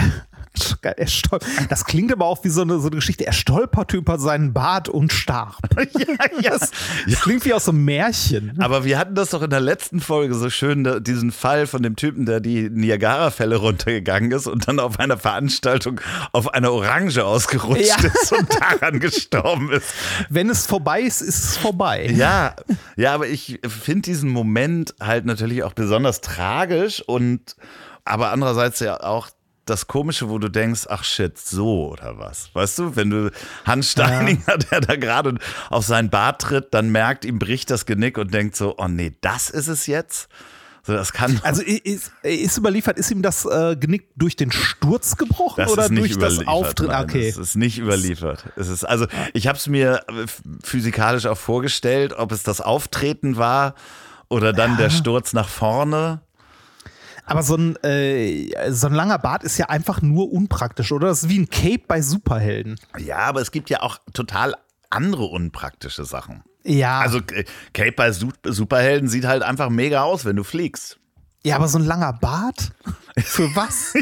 das klingt aber auch wie so eine, so eine Geschichte. Er stolperte über seinen Bart und starb. [LAUGHS] ja, yes. Das klingt wie aus so einem Märchen. Aber wir hatten das doch in der letzten Folge so schön, diesen Fall von dem Typen, der die Niagara-Fälle runtergegangen ist und dann auf einer Veranstaltung auf eine Orange ausgerutscht ja. ist und daran gestorben ist. Wenn es vorbei ist, ist es vorbei. Ja, ja, aber ich finde diesen Moment halt natürlich auch besonders tragisch und aber andererseits ja auch das Komische, wo du denkst, ach shit, so oder was? Weißt du, wenn du Hans Steininger, ja. der da gerade auf sein Bart tritt, dann merkt, ihm bricht das Genick und denkt so, oh nee, das ist es jetzt? So, das kann. Also ist, ist überliefert, ist ihm das äh, Genick durch den Sturz gebrochen das oder durch das Auftritt? Nein, okay. Es ist nicht überliefert. Es ist, also ich habe es mir äh, physikalisch auch vorgestellt, ob es das Auftreten war oder dann ja. der Sturz nach vorne. Aber so ein, äh, so ein langer Bart ist ja einfach nur unpraktisch, oder? Das ist wie ein Cape bei Superhelden. Ja, aber es gibt ja auch total andere unpraktische Sachen. Ja. Also äh, Cape bei Superhelden sieht halt einfach mega aus, wenn du fliegst. Ja, aber so ein langer Bart? [LAUGHS] Für was?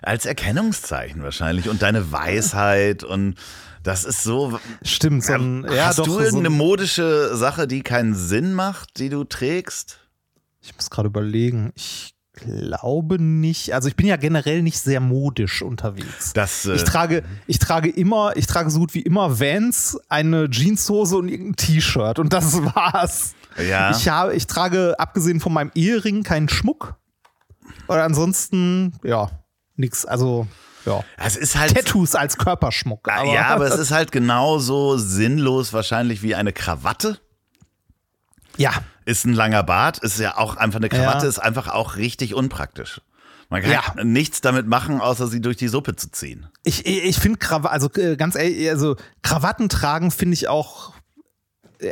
Als Erkennungszeichen wahrscheinlich und deine Weisheit und das ist so. Stimmt. So ein, ja, hast doch, du irgendeine so modische Sache, die keinen Sinn macht, die du trägst? Ich muss gerade überlegen. Ich glaube nicht. Also ich bin ja generell nicht sehr modisch unterwegs. Das, äh ich trage, ich trage immer, ich trage so gut wie immer Vans, eine Jeanshose und irgendein T-Shirt und das [LAUGHS] war's. Ja. Ich habe, ich trage abgesehen von meinem Ehering keinen Schmuck. Oder ansonsten, ja, nix. Also ja. Es ist halt Tattoos als Körperschmuck. Aber ja, aber [LAUGHS] es ist halt genauso sinnlos wahrscheinlich wie eine Krawatte. Ja. Ist ein langer Bart, ist ja auch einfach eine Krawatte, ja. ist einfach auch richtig unpraktisch. Man kann ja. nichts damit machen, außer sie durch die Suppe zu ziehen. Ich, ich finde Krawatten, also äh, ganz ehrlich, also Krawatten tragen finde ich auch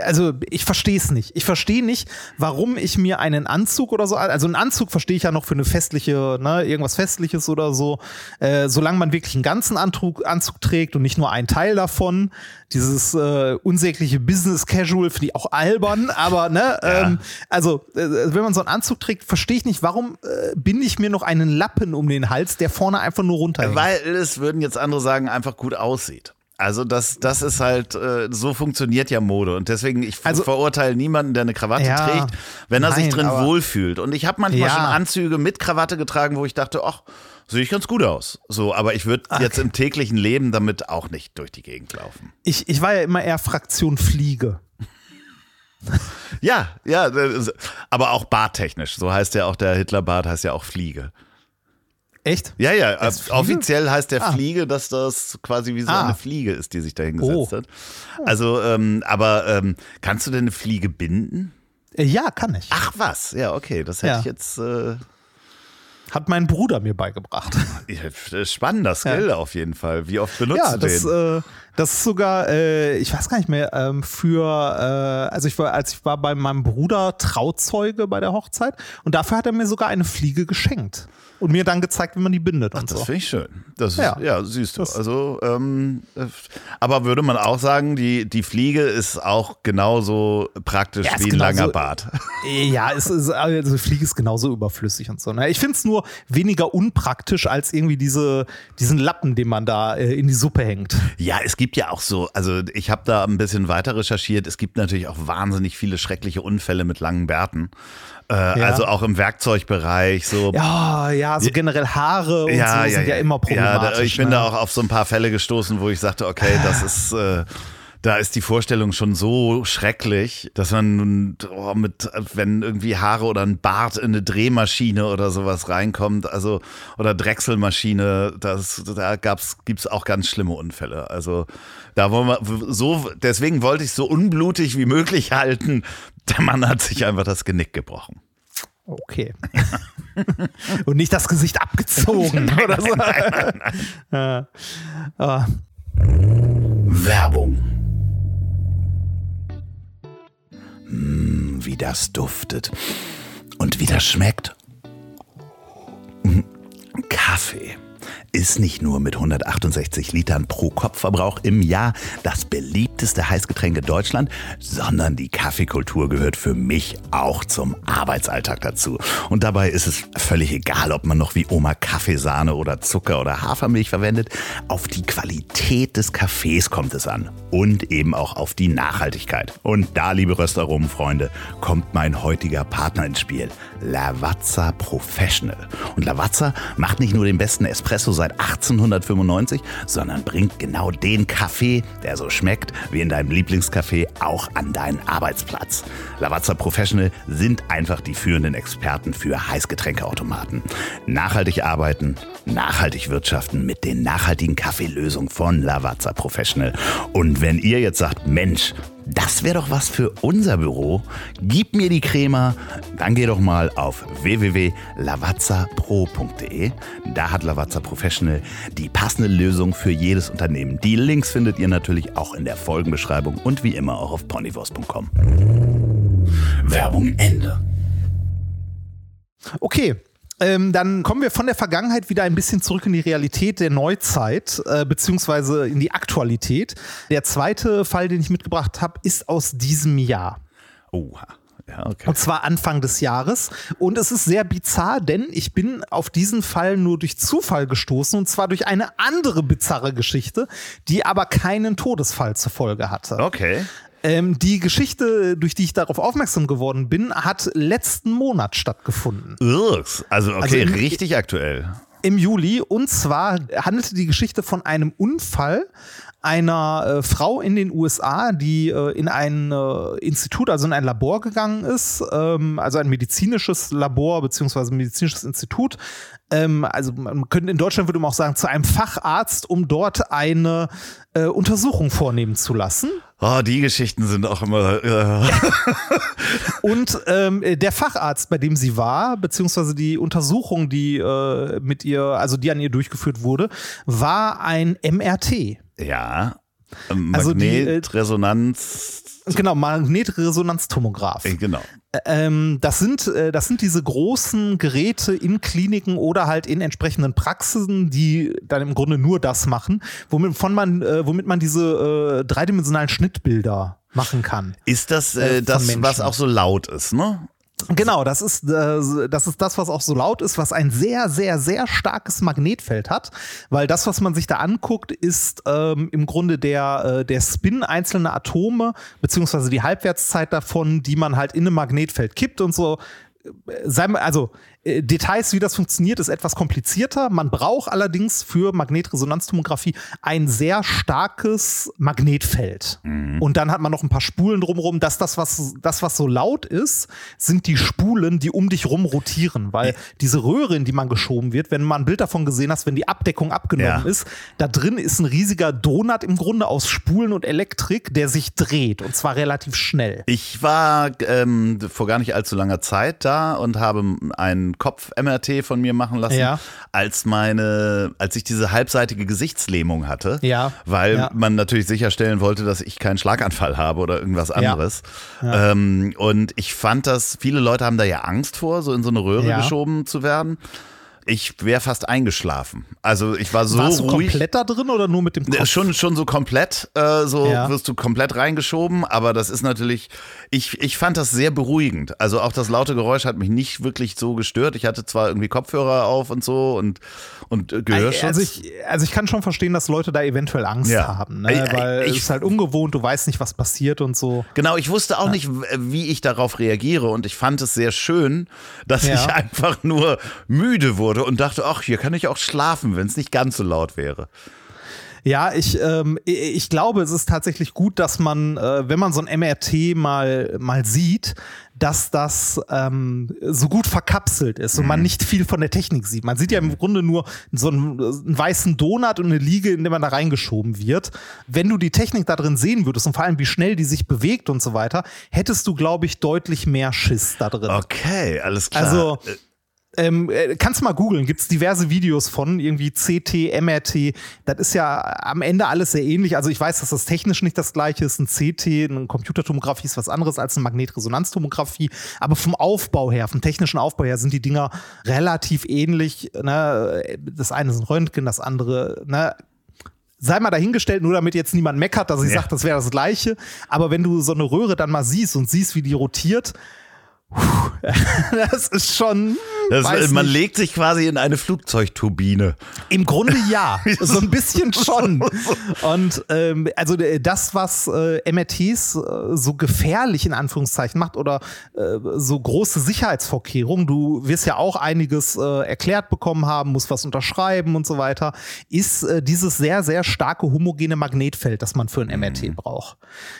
also ich verstehe es nicht. Ich verstehe nicht, warum ich mir einen Anzug oder so, also einen Anzug verstehe ich ja noch für eine festliche, ne, irgendwas Festliches oder so. Äh, solange man wirklich einen ganzen Anzug, Anzug trägt und nicht nur einen Teil davon, dieses äh, unsägliche Business Casual finde ich auch albern, aber ne, [LAUGHS] ja. ähm, also äh, wenn man so einen Anzug trägt, verstehe ich nicht, warum äh, binde ich mir noch einen Lappen um den Hals, der vorne einfach nur runter. Weil es würden jetzt andere sagen, einfach gut aussieht. Also das, das ist halt, äh, so funktioniert ja Mode. Und deswegen, ich also, verurteile niemanden, der eine Krawatte ja, trägt, wenn er nein, sich drin wohlfühlt. Und ich habe manchmal ja. schon Anzüge mit Krawatte getragen, wo ich dachte, ach, sehe ich ganz gut aus. So, aber ich würde okay. jetzt im täglichen Leben damit auch nicht durch die Gegend laufen. Ich, ich war ja immer eher Fraktion Fliege. ja, ja, aber auch barttechnisch. So heißt ja auch der Hitlerbart, heißt ja auch Fliege. Echt? Ja, ja. Offiziell heißt der ah. Fliege, dass das quasi wie so ah. eine Fliege ist, die sich da hingesetzt oh. hat. Also, ähm, aber ähm, kannst du denn eine Fliege binden? Äh, ja, kann ich. Ach was, ja, okay. Das hätte ja. ich jetzt. Äh hat mein Bruder mir beigebracht. [LAUGHS] Spannender Skill ja. auf jeden Fall. Wie oft benutzt ja, du das, den? Äh, Das ist sogar, äh, ich weiß gar nicht mehr, ähm, für, äh, also ich war, als ich war bei meinem Bruder Trauzeuge bei der Hochzeit und dafür hat er mir sogar eine Fliege geschenkt und mir dann gezeigt, wie man die bindet. Ach, und das so. finde ich schön. Das ist, Ja. ja. siehst du. Das- also, ähm, äh, aber würde man auch sagen, die, die Fliege ist auch genauso praktisch Ja, wie ein langer genauso- Bart. [LAUGHS] Ja, es ist, also Fliege ist genauso überflüssig und so. Ne? Ich finde es nur weniger unpraktisch als irgendwie diese, diesen Lappen, den man da äh, in die Suppe hängt. Ja, es gibt ja auch so, also ich habe da ein bisschen weiter recherchiert. Es gibt natürlich auch wahnsinnig viele schreckliche Unfälle mit langen Bärten. Äh, Also auch im Werkzeugbereich, so Ja, ja, so generell Haare und so sind ja, immer problematisch. Ja, da, ich bin ne? da auch auf so ein paar Fälle gestoßen, wo ich sagte, okay, das ist, äh, da ist die Vorstellung schon so schrecklich, dass man nun oh, mit, wenn irgendwie Haare oder ein Bart in eine Drehmaschine oder sowas reinkommt, also oder Drechselmaschine, das, da gab's, gibt's auch ganz schlimme Unfälle. Also da wollen wir so, deswegen wollte ich so unblutig wie möglich halten. Der Mann hat sich einfach das Genick gebrochen. Okay. [LAUGHS] und nicht das Gesicht abgezogen oder so. [LAUGHS] Ja. Ah. Werbung. Mm, wie das duftet und wie das schmeckt. Kaffee ist nicht nur mit 168 Litern pro Kopfverbrauch im Jahr das beliebteste Heißgetränk in Deutschland, sondern die Kaffeekultur gehört für mich auch zum Arbeitsalltag dazu. Und dabei ist es völlig egal, ob man noch wie Oma Kaffeesahne oder Zucker oder Hafermilch verwendet. Auf die Qualität des Kaffees kommt es an. Und eben auch auf die Nachhaltigkeit. Und da, liebe Röstaromen-Freunde, kommt mein heutiger Partner ins Spiel. Lavazza Professional. Und Lavazza macht nicht nur den besten Espresso seit 1895, sondern bringt genau den Kaffee, der so schmeckt wie in deinem Lieblingscafé, auch an deinen Arbeitsplatz. Lavazza Professional sind einfach die führenden Experten für Heißgetränkeautomaten. Nachhaltig arbeiten, nachhaltig wirtschaften mit den nachhaltigen Kaffeelösungen von Lavazza Professional. Und wenn ihr jetzt sagt, Mensch, das wäre doch was für unser Büro. Gib mir die Crema. Dann geh doch mal auf www.lavazzapro.de. Da hat Lavazza Professional die passende Lösung für jedes Unternehmen. Die Links findet ihr natürlich auch in der Folgenbeschreibung und wie immer auch auf ponywurst.com. Werbung Ende. Okay. Ähm, dann kommen wir von der Vergangenheit wieder ein bisschen zurück in die Realität der Neuzeit, äh, beziehungsweise in die Aktualität. Der zweite Fall, den ich mitgebracht habe, ist aus diesem Jahr. Oha. Ja, okay. Und zwar Anfang des Jahres. Und es ist sehr bizarr, denn ich bin auf diesen Fall nur durch Zufall gestoßen. Und zwar durch eine andere bizarre Geschichte, die aber keinen Todesfall zur Folge hatte. Okay. Ähm, die Geschichte, durch die ich darauf aufmerksam geworden bin, hat letzten Monat stattgefunden. Irrs. Also, okay, Also im- richtig aktuell. Im Juli. Und zwar handelte die Geschichte von einem Unfall einer äh, Frau in den USA, die äh, in ein äh, Institut, also in ein Labor gegangen ist, ähm, also ein medizinisches Labor beziehungsweise ein medizinisches Institut. Ähm, also man könnte in Deutschland würde man auch sagen zu einem Facharzt, um dort eine äh, Untersuchung vornehmen zu lassen. Oh, die Geschichten sind auch immer. Äh, [LAUGHS] Und ähm, der Facharzt, bei dem sie war, beziehungsweise die Untersuchung, die äh, mit ihr, also die an ihr durchgeführt wurde, war ein MRT. Ja. Also die, äh, Magnetresonanz. Genau, Magnetresonanztomograph. Äh, genau. Ähm, das, sind, äh, das sind diese großen Geräte in Kliniken oder halt in entsprechenden Praxisen, die dann im Grunde nur das machen, womit, man, äh, womit man diese dreidimensionalen Schnittbilder machen kann. Ist das das, Menschen. was auch so laut ist, ne? Genau, das ist, äh, das ist das, was auch so laut ist, was ein sehr, sehr, sehr starkes Magnetfeld hat, weil das, was man sich da anguckt, ist ähm, im Grunde der, äh, der Spin einzelner Atome, beziehungsweise die Halbwertszeit davon, die man halt in einem Magnetfeld kippt und so. Äh, Sei also Details, wie das funktioniert, ist etwas komplizierter. Man braucht allerdings für Magnetresonanztomographie ein sehr starkes Magnetfeld. Und dann hat man noch ein paar Spulen drumherum. Das, das, was, das, was so laut ist, sind die Spulen, die um dich rum rotieren. Weil diese Röhre, in die man geschoben wird, wenn mal ein Bild davon gesehen hast, wenn die Abdeckung abgenommen Ja. ist, da drin ist ein riesiger Donut im Grunde aus Spulen und Elektrik, der sich dreht. Und zwar relativ schnell. Ich war ähm, vor gar nicht allzu langer Zeit da und habe ein ein Kopf-MRT von mir machen lassen, Ja. als meine, als ich diese halbseitige Gesichtslähmung hatte. Ja. Weil Ja. man natürlich sicherstellen wollte, dass ich keinen Schlaganfall habe oder irgendwas anderes. Ähm, und ich fand das, viele Leute haben da ja Angst vor, so in so eine Röhre geschoben zu werden. Ich wäre fast eingeschlafen. Also ich war so Warst du ruhig. komplett da drin oder nur mit dem Ja, Kopf? Schon, schon so komplett, äh, so Ja. wirst du komplett reingeschoben, aber das ist natürlich, ich, ich fand das sehr beruhigend. Also auch das laute Geräusch hat mich nicht wirklich so gestört. Ich hatte zwar irgendwie Kopfhörer auf und so und, und äh, Gehörschutz. Also ich, also ich kann schon verstehen, dass Leute da eventuell Angst Ja. haben, ne? Weil ich- es ist halt ungewohnt, du weißt nicht, was passiert und so. Genau, ich wusste auch nicht, w- wie ich darauf reagiere und ich fand es sehr schön, dass Ja. ich [LAUGHS] einfach nur müde wurde und dachte, ach, hier kann ich auch schlafen, wenn es nicht ganz so laut wäre. Ja, ich, ähm, ich glaube, es ist tatsächlich gut, dass man, äh, wenn man so ein MRT mal, mal sieht, dass das ähm, so gut verkapselt ist und Mhm. man nicht viel von der Technik sieht. Man sieht ja im Grunde nur so einen, einen weißen Donut und eine Liege, in der man da reingeschoben wird. Wenn du die Technik da drin sehen würdest und vor allem, wie schnell die sich bewegt und so weiter, hättest du, glaube ich, deutlich mehr Schiss da drin. Okay, alles klar. Also, ähm, äh, kannst du mal googeln, gibt es diverse Videos von, irgendwie CT, MRT. Das ist ja am Ende alles sehr ähnlich. Also ich weiß, dass das technisch nicht das gleiche ist. Ein CT, eine Computertomographie ist was anderes als eine Magnetresonanztomographie. Aber vom Aufbau her, vom technischen Aufbau her sind die Dinger relativ ähnlich. Ne? Das eine ist ein Röntgen, das andere, ne? sei mal dahingestellt, nur damit jetzt niemand meckert, dass ich Ja. sage, das wäre das Gleiche. Aber wenn du so eine Röhre dann mal siehst und siehst, wie die rotiert, [LAUGHS] das ist schon. das, man legt sich quasi in eine Flugzeugturbine. Im Grunde ja, [LAUGHS] so ein bisschen [LAUGHS] schon. Und ähm, also äh, das, was äh, MRTs äh, so gefährlich in Anführungszeichen macht oder äh, so große Sicherheitsvorkehrungen, du wirst ja auch einiges äh, erklärt bekommen haben, musst was unterschreiben und so weiter, ist äh, dieses sehr, sehr starke homogene Magnetfeld, das man für ein MRT braucht.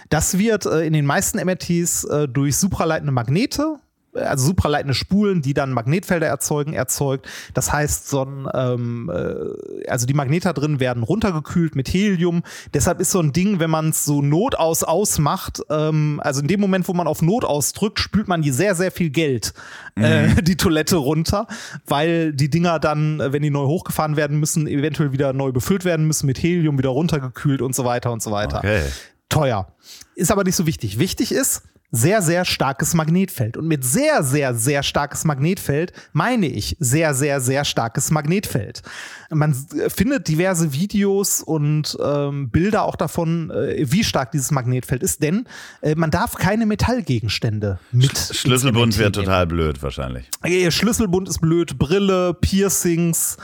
Das wird äh, in den meisten MRTs äh, durch supraleitende Magnete also supraleitende Spulen, die dann Magnetfelder erzeugen, erzeugt. Das heißt, so ein, ähm, äh, also die Magnete da drin werden runtergekühlt mit Helium. Deshalb ist so ein Ding, wenn man es so Notaus ausmacht, ähm, also in dem Moment, wo man auf Notaus drückt, spült man die sehr, sehr viel Geld äh, [LAUGHS] die Toilette runter, weil die Dinger dann, äh, wenn die neu hochgefahren werden müssen, eventuell wieder neu befüllt werden müssen mit Helium, wieder runtergekühlt und so weiter und so weiter Okay. teuer. Ist aber nicht so wichtig. Wichtig ist sehr, sehr starkes Magnetfeld. Und mit sehr, sehr, sehr starkes Magnetfeld meine ich sehr, sehr, sehr starkes Magnetfeld. Man äh, findet diverse Videos und ähm, Bilder auch davon, äh, wie stark dieses Magnetfeld ist, denn äh, man darf keine Metallgegenstände mit. ins Schlüsselbund wäre total blöd wahrscheinlich. Äh, Schlüsselbund ist blöd, Brille, Piercings,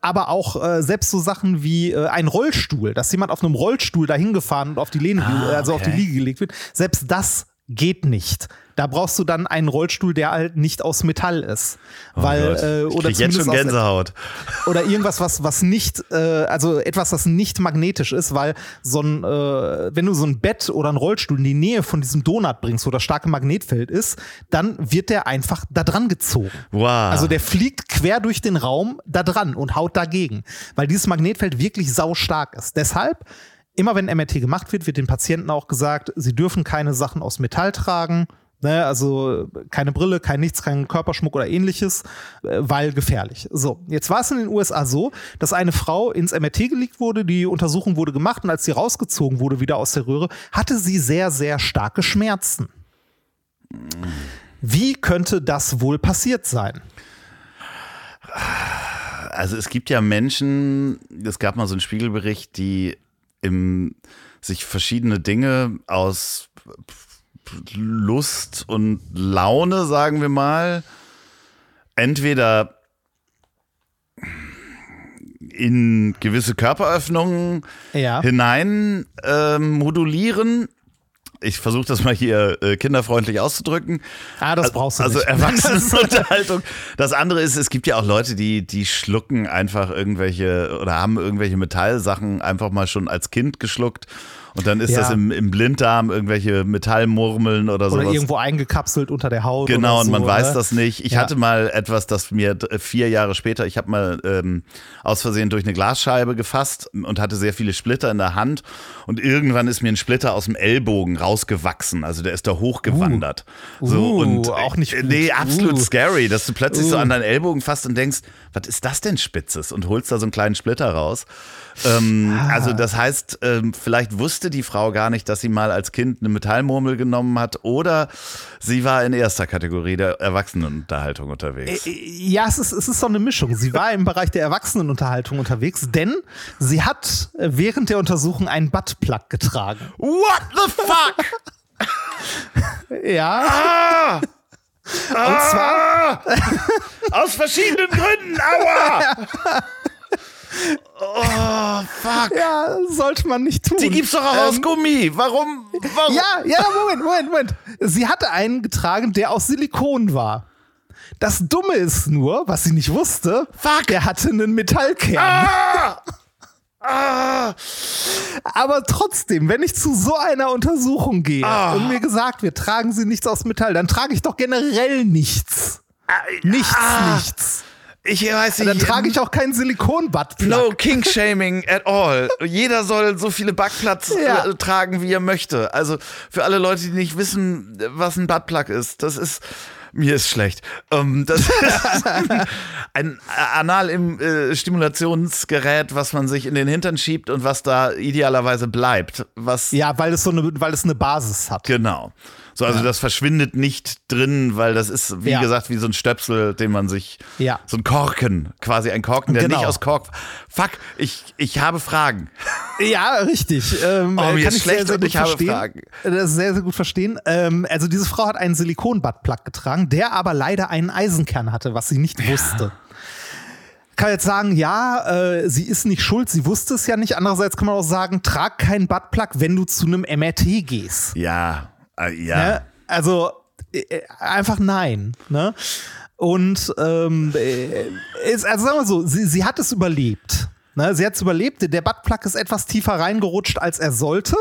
aber auch äh, selbst so Sachen wie äh, ein Rollstuhl, dass jemand auf einem Rollstuhl dahin gefahren und auf die Lehne, Ah, also auf die okay. Liege gelegt wird. Selbst das geht nicht. Da brauchst du dann einen Rollstuhl, der halt nicht aus Metall ist, weil Oh Gott. äh, ich oder krieg jetzt schon zumindest aus, Gänsehaut. [LAUGHS] oder irgendwas, was, was nicht, äh, also etwas, das nicht magnetisch ist, weil so ein, äh, wenn du so ein Bett oder einen Rollstuhl in die Nähe von diesem Donut bringst, wo das starke Magnetfeld ist, dann wird der einfach da dran gezogen. Wow. Also der fliegt quer durch den Raum da dran und haut dagegen, weil dieses Magnetfeld wirklich sau stark ist. Deshalb, immer wenn MRT gemacht wird, wird den Patienten auch gesagt, sie dürfen keine Sachen aus Metall tragen. Ne, also keine Brille, kein nichts, kein Körperschmuck oder ähnliches, äh, weil gefährlich. So, jetzt war es in den USA so, dass eine Frau ins MRT gelegt wurde, die Untersuchung wurde gemacht und als sie rausgezogen wurde wieder aus der Röhre, hatte sie sehr, sehr starke Schmerzen. Wie könnte das wohl passiert sein? Also es gibt ja Menschen, es gab mal so einen Spiegelbericht, die im, sich verschiedene Dinge aus Lust und Laune, sagen wir mal, entweder in gewisse Körperöffnungen Ja. hinein ähm, modulieren. Ich versuche das mal hier äh, kinderfreundlich auszudrücken. Ah, das brauchst du also nicht. Erwachsenenunterhaltung. [LAUGHS] Das andere ist, es gibt ja auch Leute, die, die schlucken einfach irgendwelche oder haben irgendwelche Metallsachen einfach mal schon als Kind geschluckt Und dann ist Ja. das im, im Blinddarm irgendwelche Metallmurmeln oder, Oder sowas. irgendwo eingekapselt unter der Haut. Genau, oder und so, man weiß ne? das nicht. Ich Ja. hatte mal etwas, das mir d- vier Jahre später, ich habe mal ähm, aus Versehen durch eine Glasscheibe gefasst und hatte sehr viele Splitter in der Hand. Und irgendwann ist mir ein Splitter aus dem Ellbogen rausgewachsen. Also der ist da hochgewandert. so, Uh, und, auch nicht gut. Nee, absolut Uh. scary, dass du plötzlich so Uh. an deinen Ellbogen fasst und denkst, was ist das denn Spitzes? Und holst da so einen kleinen Splitter raus. Ähm, Ah. Also das heißt, ähm, vielleicht wusste die Frau gar nicht, dass sie mal als Kind eine Metallmurmel genommen hat oder sie war in erster Kategorie der Erwachsenenunterhaltung unterwegs. Äh, Ja, es ist, es ist so eine Mischung. Sie war im Bereich der Erwachsenenunterhaltung unterwegs, denn sie hat äh, während der Untersuchung einen Buttplug getragen. What the fuck? [LAUGHS] Ja, Ah! Und zwar, [LAUGHS] Aus verschiedenen Gründen, aua! Oh, fuck. ja, sollte man nicht tun. Die gibt's doch auch aus Ähm, Gummi. Warum? Warum? Ja, ja, Moment, Moment, Moment. Sie hatte einen getragen, der aus Silikon war. Das Dumme ist nur, was sie nicht wusste, Fuck. der hatte einen Metallkern. Ah! Ah! Aber trotzdem, wenn ich zu so einer Untersuchung gehe Ah. und mir gesagt wird, tragen Sie nichts aus Metall, dann trage ich doch generell nichts. Nichts, Ah. nichts. Ich weiß nicht. Dann trage ich auch keinen Silikon-Buttplug. No King-Shaming at all. Jeder soll so viele Buttplugs Ja. äh, tragen, wie er möchte. Also für alle Leute, die nicht wissen, was ein Buttplug ist, das ist. Mir ist schlecht. Ähm, das ist [LAUGHS] ein Anal-Stimulationsgerät, was man sich in den Hintern schiebt und was da idealerweise bleibt. Was Ja, weil es so eine, weil es eine Basis hat. genau. So, also das verschwindet nicht drin, weil das ist, wie Ja. gesagt, wie so ein Stöpsel, den man sich. Ja. So ein Korken, quasi ein Korken, der Genau. nicht aus Kork. Fuck, ich, ich habe Fragen. Ja, richtig. Ähm, Oh, mir kann ist schlecht sehr, sehr und gut ich habe verstehen. Fragen. Das ist sehr, sehr gut verstehen. Ähm, also diese Frau hat einen Silikon-Buttplug getragen, der aber leider einen Eisenkern hatte, was sie nicht wusste. Kann jetzt sagen, ja, äh, sie ist nicht schuld, sie wusste es ja nicht. Andererseits kann man auch sagen, trag keinen Buttplug, wenn du zu einem MRT gehst. Ja, äh, ja. Ne? Also äh, einfach nein. Ne? Und ähm, äh, ist, also sagen wir so, sie, sie hat es überlebt. Ne? Sie hat es überlebt. Der Buttplug ist etwas tiefer reingerutscht, als er sollte.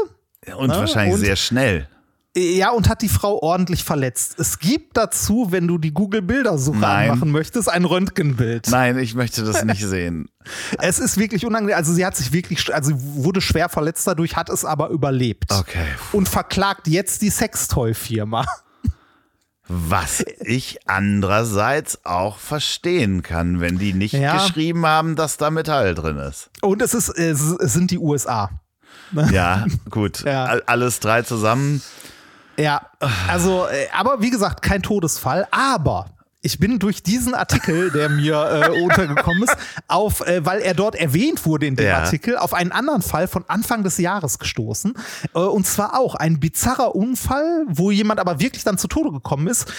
Und Ne? wahrscheinlich Und- sehr schnell. Ja, und hat die Frau ordentlich verletzt. Es gibt dazu, wenn du die Google-Bildersuche anmachen möchtest, ein Röntgenbild. Nein, ich möchte das nicht sehen. [LAUGHS] Es ist wirklich unangenehm. Also sie hat sich wirklich, also wurde schwer verletzt dadurch, hat es aber überlebt. Okay. Und verklagt jetzt die Sextoy-Firma. [LAUGHS] Was ich andererseits auch verstehen kann, wenn die nicht Ja. geschrieben haben, dass da Metall drin ist. Und es, ist, es, sind die USA. Ja, gut. [LAUGHS] Ja. All- Alles drei zusammen. Ja, also, äh, aber wie gesagt, kein Todesfall. Aber ich bin durch diesen Artikel, der mir äh, untergekommen ist, auf, äh, weil er dort erwähnt wurde in dem Ja. Artikel, auf einen anderen Fall von Anfang des Jahres gestoßen. Äh, und zwar auch ein bizarrer Unfall, wo jemand aber wirklich dann zu Tode gekommen ist,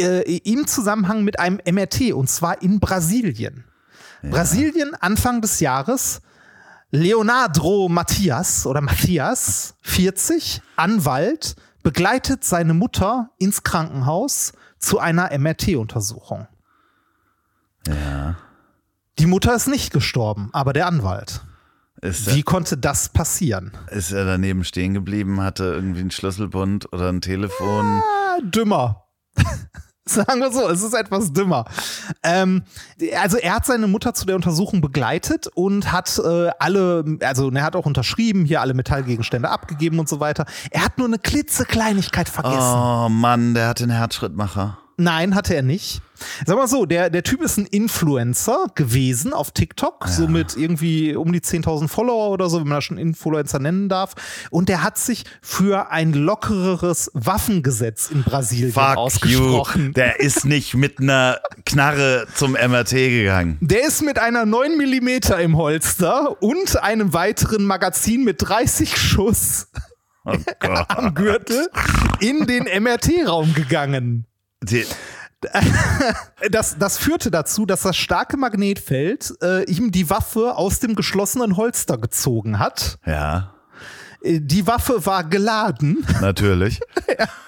äh, im Zusammenhang mit einem MRT und zwar in Brasilien. Brasilien Anfang des Jahres. Leonardo Matthias oder Matthias, 40, Anwalt, begleitet seine Mutter ins Krankenhaus zu einer MRT-Untersuchung. Ja. Die Mutter ist nicht gestorben, aber der Anwalt. Ist, Wie konnte das passieren? er, ist er daneben stehen geblieben, hatte irgendwie einen Schlüsselbund oder ein Telefon? Ah, dümmer. [LAUGHS] Sagen wir so, es ist etwas dümmer. Ähm, also er hat seine Mutter zu der Untersuchung begleitet und hat äh, alle, also er hat auch unterschrieben, hier alle Metallgegenstände abgegeben und so weiter. Er hat nur eine klitzekleinigkeit vergessen. Oh Mann, der hat den Herzschrittmacher. Nein, hatte er nicht. Sag mal so, der, der Typ ist ein Influencer gewesen auf TikTok, so mit irgendwie um die 10.000 Follower oder so, wenn man das schon Influencer nennen darf. Und der hat sich für ein lockereres Waffengesetz in Brasilien Fuck you. ausgesprochen. Der ist nicht mit einer Knarre zum MRT gegangen. Der ist mit einer 9 mm im Holster und einem weiteren Magazin mit 30 Schuss Oh [LAUGHS] am Gürtel in den MRT-Raum gegangen. Die, [LAUGHS] Das, das führte dazu, dass das starke Magnetfeld äh, ihm die Waffe aus dem geschlossenen Holster gezogen hat. ja. Äh, Die Waffe war geladen. Natürlich. [LAUGHS]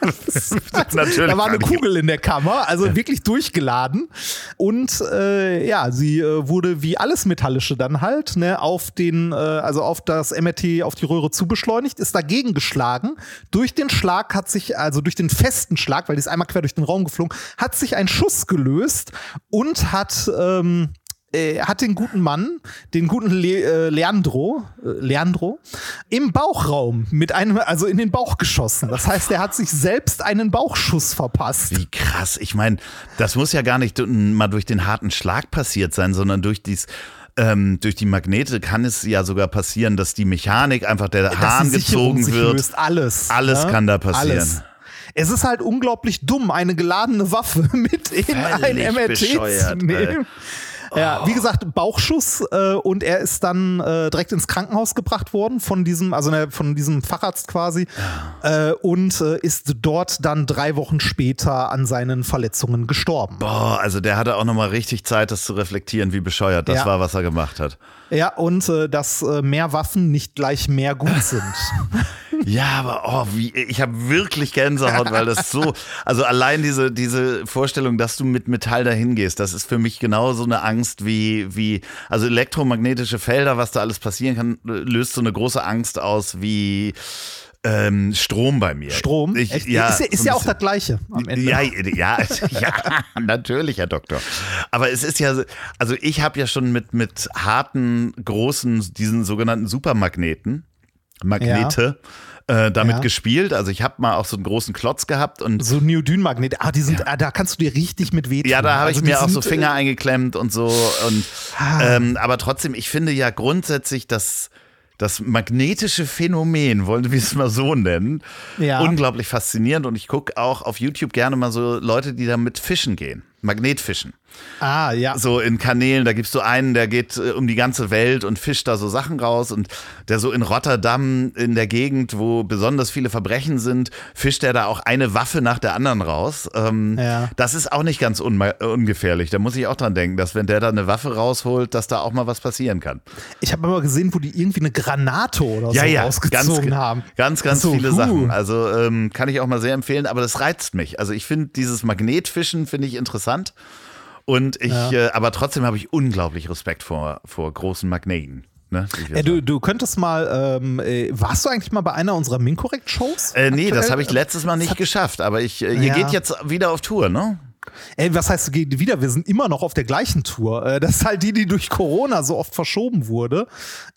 [LAUGHS] Natürlich. [LAUGHS] da war eine Kugel in der Kammer, also wirklich durchgeladen. Und äh, ja, sie äh, wurde wie alles Metallische dann halt ne, auf den, äh, also auf das MRT, auf die Röhre zubeschleunigt, ist dagegen geschlagen. Durch den Schlag hat sich, also durch den festen Schlag, weil die ist einmal quer durch den Raum geflogen, hat sich ein Schuss gelöst und hat ähm, äh, hat den guten Mann, den guten Le äh, Leandro, äh, Leandro, im Bauchraum mit einem, also in den Bauch geschossen. Das heißt, er hat sich selbst einen Bauchschuss verpasst. Wie krass. Ich meine, das muss ja gar nicht mal durch den harten Schlag passiert sein, sondern durch dies. Ähm, durch die Magnete kann es ja sogar passieren, dass die Mechanik einfach der Dass Hahn gezogen wird. Löst. Alles. Alles kann da passieren. Alles. Es ist halt unglaublich dumm, eine geladene Waffe [LAUGHS] mit in ein Völlig MRT bescheuert, zu nehmen. Ja, wie gesagt, Bauchschuss äh, und er ist dann äh, direkt ins Krankenhaus gebracht worden von diesem, also ne, von diesem Facharzt quasi äh, und äh, ist dort dann drei Wochen später an seinen Verletzungen gestorben. Boah, also der hatte auch nochmal richtig Zeit, das zu reflektieren, wie bescheuert das Ja. war, was er gemacht hat. Ja, und äh, dass äh, mehr Waffen nicht gleich mehr gut sind. [LAUGHS] Ja, aber oh, wie, ich habe wirklich Gänsehaut, weil das so, also allein diese, diese Vorstellung, dass du mit Metall dahin gehst, das ist für mich genauso eine Angst wie, wie, also elektromagnetische Felder, was da alles passieren kann, löst so eine große Angst aus wie ähm, Strom bei mir. Strom Ich, Echt? ja, ist ja, ist ja auch das Gleiche am Ende. Ja, ja, [LAUGHS] ja, natürlich, Herr Doktor. Aber es ist ja, also ich habe ja schon mit, mit harten, großen, diesen sogenannten Supermagneten, Magnete, äh, damit Ja. gespielt. Also ich habe mal auch so einen großen Klotz gehabt und So Neodynmagnete, ah, die sind, ah, da kannst du dir richtig mit wehtun. ja, da habe Also ich mir auch so sind, Finger eingeklemmt und so. Und, Ah. ähm, aber trotzdem, ich finde ja grundsätzlich, dass das magnetische Phänomen, wollen wir es mal so nennen, Ja. unglaublich faszinierend. Und ich gucke auch auf YouTube gerne mal so Leute, die damit fischen gehen. Magnetfischen. Ah, ja. So in Kanälen, da gibt's so einen, der geht äh, um die ganze Welt und fischt da so Sachen raus und der so in Rotterdam in der Gegend, wo besonders viele Verbrechen sind, fischt er da auch eine Waffe nach der anderen raus. Ähm, Ja. Das ist auch nicht ganz ungefährlich. Da muss ich auch dran denken, dass wenn der da eine Waffe rausholt, dass da auch mal was passieren kann. Ich habe immer gesehen, wo die irgendwie eine Granate oder Ja, so ja, rausgezogen ganz, haben. ganz, ganz So, viele huh. Sachen. Also ähm, kann ich auch mal sehr empfehlen, aber das reizt mich. Also ich finde dieses Magnetfischen finde ich interessant und ich, Ja. äh, aber trotzdem habe ich unglaublich Respekt vor, vor großen Magneten. Ne? Äh, du, du könntest mal, ähm, äh, warst du eigentlich mal bei einer unserer Minkorrekt-Shows? äh, nee, das aktuell? habe ich letztes Mal nicht geschafft, aber ich, äh, ihr Ja. geht jetzt wieder auf Tour, ne? Ey, was heißt wieder? Wir sind immer noch auf der gleichen Tour. Äh, Das ist halt die, die durch Corona so oft verschoben wurde.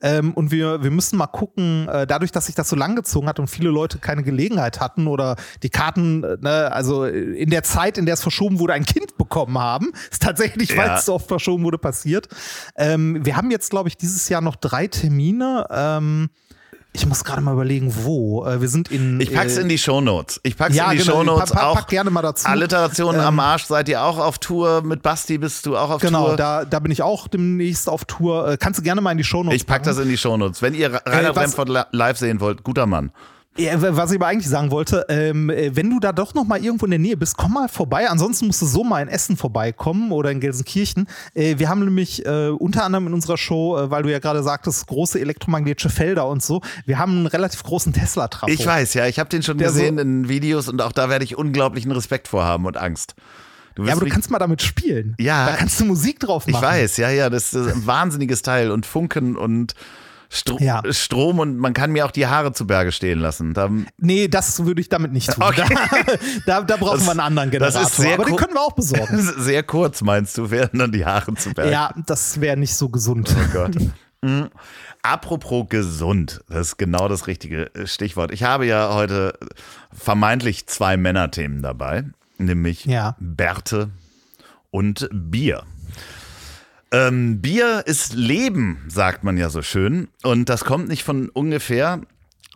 Ähm, Und wir, wir müssen mal gucken, äh, dadurch, dass sich das so lang gezogen hat und viele Leute keine Gelegenheit hatten oder die Karten, äh, ne, also in der Zeit, in der es verschoben wurde, ein Kind bekommen haben. [LAUGHS] Ist tatsächlich, weil Ja. es so oft verschoben wurde, passiert. Ähm, Wir haben jetzt, glaube ich, dieses Jahr noch drei Termine. Ich muss gerade mal überlegen, wo. Äh, Wir sind in. Ich pack's äh, in die Shownotes. Ich pack's Ja, in die genau, Shownotes pack- pack- auch. pack gerne mal dazu. Alliteration Ähm, am Arsch, seid ihr auch auf Tour? Mit Basti bist du auch auf Genau, Tour? da, da bin ich auch demnächst auf Tour. Äh, Kannst du gerne mal in die Shownotes ich pack das in die Shownotes. Wenn ihr Rainer Äh, Bremford li- live sehen wollt, guter Mann. Ja, was ich aber eigentlich sagen wollte, ähm, äh, wenn du da doch noch mal irgendwo in der Nähe bist, komm mal vorbei. Ansonsten musst du so mal in Essen vorbeikommen oder in Gelsenkirchen. Äh, wir haben nämlich äh, unter anderem in unserer Show, äh, weil du ja gerade sagtest, große elektromagnetische Felder und so, wir haben einen relativ großen Tesla-Trafo. Ich weiß, ja, ich habe den schon Der so- gesehen in Videos und auch da werde ich unglaublichen Respekt vor haben und Angst. Du Ja, aber du kannst mal damit spielen. Ja. Da kannst du Musik drauf ich machen. weiß, ja, ja, das ist ein wahnsinniges Teil und Funken und Stro Ja. Strom und man kann mir auch die Haare zu Berge stehen lassen. Da, Nee, das würde ich damit nicht tun. Okay. Da, da, da brauchen Das- wir einen anderen das Generator. ist sehr aber den können wir auch besorgen. [LAUGHS] sehr kurz meinst du, werden dann die Haare zu Berge. ja, das wäre nicht so gesund. Oh Gott. Mhm. Apropos gesund, das ist genau das richtige äh, Stichwort. Ich habe ja heute vermeintlich zwei Männerthemen dabei, nämlich Ja. Bärte und Bier. Ähm, Bier ist Leben, sagt man ja so schön. Und das kommt nicht von ungefähr,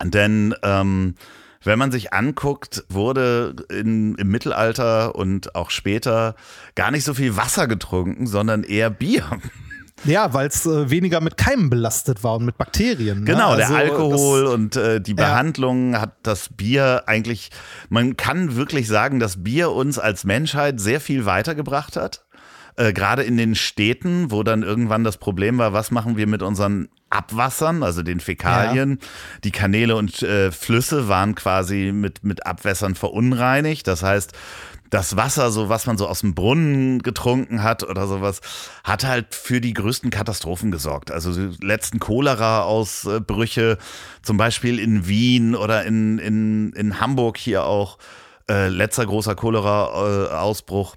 denn ähm, wenn man sich anguckt, wurde in, im Mittelalter und auch später gar nicht so viel Wasser getrunken, sondern eher Bier. Ja, weil es äh, weniger mit Keimen belastet war und mit Bakterien. Ne? Genau, Also, der Alkohol das- und äh, die Behandlung hat das Bier eigentlich, man kann wirklich sagen, dass Bier uns als Menschheit sehr viel weitergebracht hat. Äh, Gerade in den Städten, wo dann irgendwann das Problem war, was machen wir mit unseren Abwassern, also den Fäkalien. Ja. Die Kanäle und äh, Flüsse waren quasi mit, mit Abwässern verunreinigt. Das heißt, das Wasser, so was man so aus dem Brunnen getrunken hat oder sowas, hat halt für die größten Katastrophen gesorgt. Also die letzten Cholera-Ausbrüche, zum Beispiel in Wien oder in, in, in Hamburg hier auch, äh, letzter großer Cholera-Ausbruch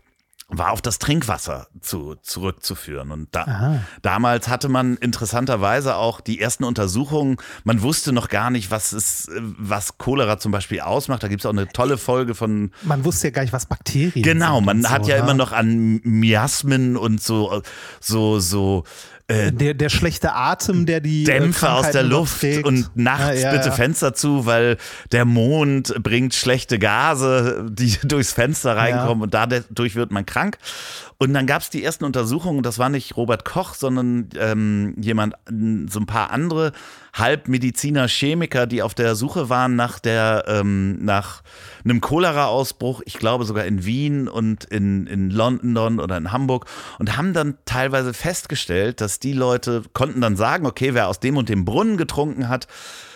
war auf das Trinkwasser zu, zurückzuführen. Und da, damals hatte man interessanterweise auch die ersten Untersuchungen. Man wusste noch gar nicht, was ist, was Cholera zum Beispiel ausmacht. Da gibt es auch eine tolle Folge von. Man wusste ja gar nicht, was Bakterien Genau, man hat so, ja oder? immer noch an Miasmen und so, so, so äh, der, der schlechte Atem, der die äh, Dämpfe aus der Luft und nachts ja, ja, bitte ja. Fenster zu, weil der Mond bringt schlechte Gase, die [LAUGHS] durchs Fenster reinkommen und dadurch wird man krank. Und dann gab es die ersten Untersuchungen, das war nicht Robert Koch, sondern ähm, jemand, so ein paar andere Halbmediziner, Chemiker, die auf der Suche waren nach der, ähm, nach einem Cholera-Ausbruch, ich glaube sogar in Wien und in, in London oder in Hamburg und haben dann teilweise festgestellt, dass die Leute konnten dann sagen, okay, wer aus dem und dem Brunnen getrunken hat,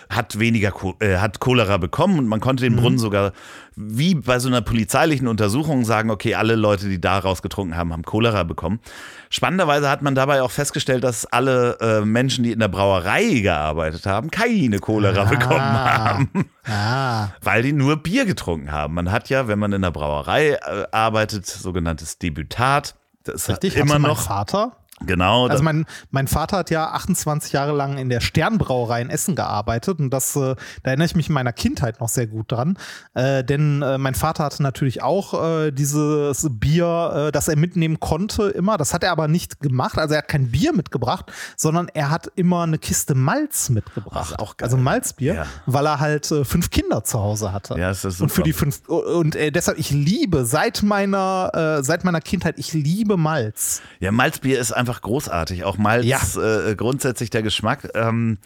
hat weniger äh, hat Cholera bekommen und man konnte den mhm. Brunnen sogar wie bei so einer polizeilichen Untersuchung sagen, okay, alle Leute, die daraus getrunken haben, haben Cholera bekommen. Spannenderweise hat man dabei auch festgestellt, dass alle äh, Menschen, die in der Brauerei gearbeitet haben, keine Cholera ah. bekommen haben, ah. weil die nur Bier getrunken haben. Man hat ja, wenn man in der Brauerei äh, arbeitet, sogenanntes Debütat. Das ist Richtig, immer noch Vater Genau. Also mein, mein Vater hat ja 28 Jahre lang in der Sternbrauerei in Essen gearbeitet und das, äh, da erinnere ich mich in meiner Kindheit noch sehr gut dran. Äh, denn äh, mein Vater hatte natürlich auch äh, dieses Bier, äh, das er mitnehmen konnte immer. Das hat er aber nicht gemacht. Also er hat kein Bier mitgebracht, sondern er hat immer eine Kiste Malz mitgebracht. Ach, auch geil. Also Malzbier, ja. weil er halt äh, fünf Kinder zu Hause hatte. Ja, ist das super. Und für die fünf und deshalb ich liebe seit meiner seit meiner Kindheit ich liebe Malz. Ja, Malzbier ist einfach einfach großartig. Auch Malz, ja. äh, grundsätzlich der Geschmack. Ähm,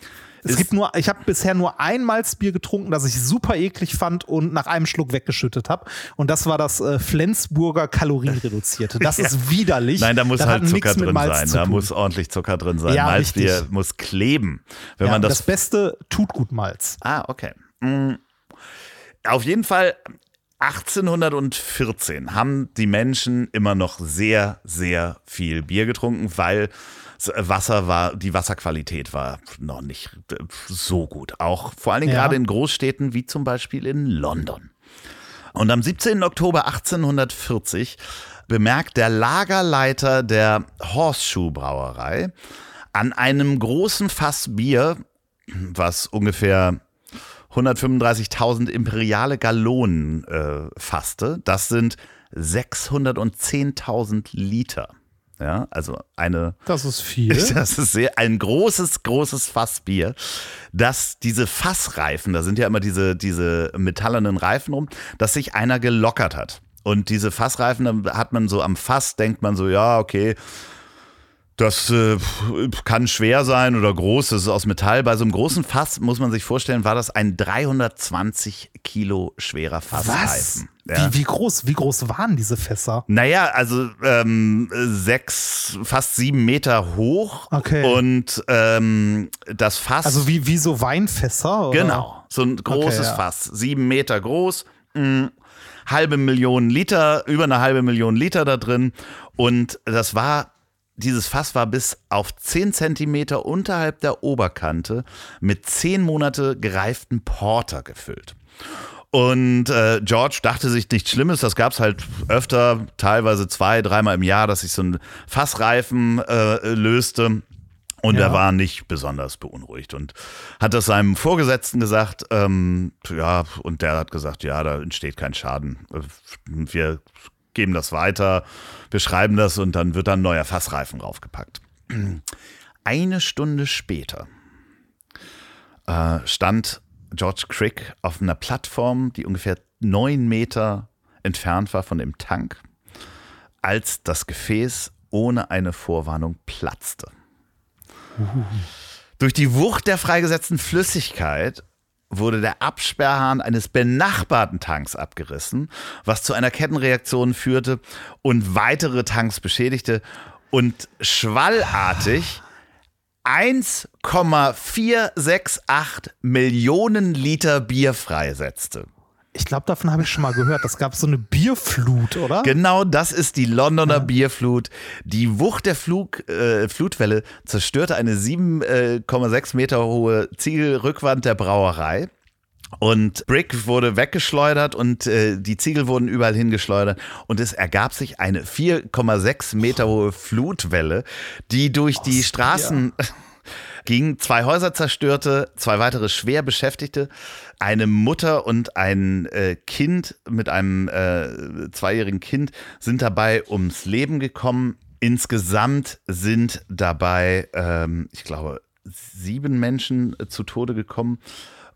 es gibt nur, ich habe bisher nur ein Malzbier getrunken, das ich super eklig fand und nach einem Schluck weggeschüttet habe. Und das war das äh, Flensburger Kalorienreduzierte. Das ja. [LAUGHS] ist widerlich. Nein, da muss das halt Zucker drin sein. Da muss ordentlich Zucker drin sein. Ja, Malzbier richtig. muss kleben. Wenn ja, man das, das Beste tut gut Malz. Ah, okay. Mhm. Auf jeden Fall 1814 haben die Menschen immer noch sehr, sehr viel Bier getrunken, weil Wasser war, die Wasserqualität war noch nicht so gut. Auch vor allen Dingen ja. gerade in Großstädten wie zum Beispiel in London. Und am 17. Oktober 1840 bemerkt der Lagerleiter der Horseshoe Brauerei an einem großen Fass Bier, was ungefähr 135.000 imperiale Gallonen äh, fasste. Das sind 610.000 Liter. Ja, also eine. Das ist viel. [LAUGHS] Das ist sehr, ein großes, großes Fassbier. Dass diese Fassreifen, da sind ja immer diese, diese metallenen Reifen rum, dass sich einer gelockert hat. Und diese Fassreifen, da hat man so am Fass, denkt man so, ja, okay, das äh, kann schwer sein oder groß, das ist aus Metall. Bei so einem großen Fass, muss man sich vorstellen, war das ein 320 Kilo schwerer Fassreifen. Ja. Wie, wie, groß, wie groß waren diese Fässer? Naja, also ähm, sechs, fast sieben Meter hoch. Okay. Und ähm, das Fass. Also wie, wie so Weinfässer? Oder? Genau, so ein großes okay, ja. Fass. Sieben Meter groß. Mh, mm, halbe Million Liter, über eine halbe Million Liter da drin. Und das war dieses Fass war bis auf 10 Zentimeter unterhalb der Oberkante mit 10 Monate gereiften Porter gefüllt. Und äh, George dachte sich nichts Schlimmes, das gab es halt öfter, teilweise zwei, dreimal im Jahr, dass sich so ein Fassreifen äh, löste. Und ja. er war nicht besonders beunruhigt und hat das seinem Vorgesetzten gesagt. Ähm, ja, und der hat gesagt, ja, da entsteht kein Schaden. Wir geben das weiter, wir schreiben das und dann wird dann ein neuer Fassreifen draufgepackt. [CLEARS THROAT] Eine Stunde später äh, stand George Crick auf einer Plattform, die ungefähr neun Meter entfernt war von dem Tank, als das Gefäß ohne eine Vorwarnung platzte. Uh. Durch die Wucht der freigesetzten Flüssigkeit wurde der Absperrhahn eines benachbarten Tanks abgerissen, was zu einer Kettenreaktion führte und weitere Tanks beschädigte und schwallartig 1,468 Millionen Liter Bier freisetzte. Ich glaube, davon habe ich schon mal gehört. Das gab so eine Bierflut, oder? Genau, das ist die Londoner ja. Bierflut. Die Wucht der Flug, äh, Flutwelle zerstörte eine 7,6 Meter hohe Ziegelrückwand der Brauerei. Und Brick wurde weggeschleudert und äh, die Ziegel wurden überall hingeschleudert. Und es ergab sich eine 4,6 Meter hohe Flutwelle, die durch Aus die Straßen Bier. [LAUGHS] ging, zwei Häuser zerstörte, zwei weitere schwer Beschäftigte, eine Mutter und ein äh, Kind mit einem äh, zweijährigen Kind sind dabei ums Leben gekommen. Insgesamt sind dabei, ähm, ich glaube, sieben Menschen äh, zu Tode gekommen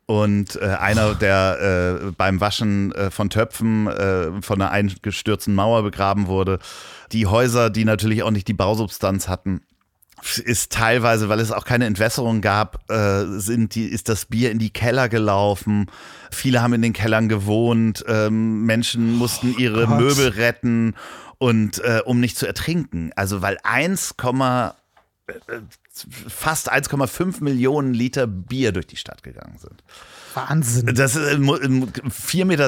und äh, einer, der äh, beim Waschen äh, von Töpfen äh, von einer eingestürzten Mauer begraben wurde. Die Häuser, die natürlich auch nicht die Bausubstanz hatten, ist teilweise, weil es auch keine Entwässerung gab, äh, sind die, ist das Bier in die Keller gelaufen. Viele haben in den Kellern gewohnt. Ähm, Menschen mussten ihre oh Möbel retten und äh, um nicht zu ertrinken. Also weil 1, fast 1,5 Millionen Liter Bier durch die Stadt gegangen sind. Wahnsinn. Das ist, 4,60 Meter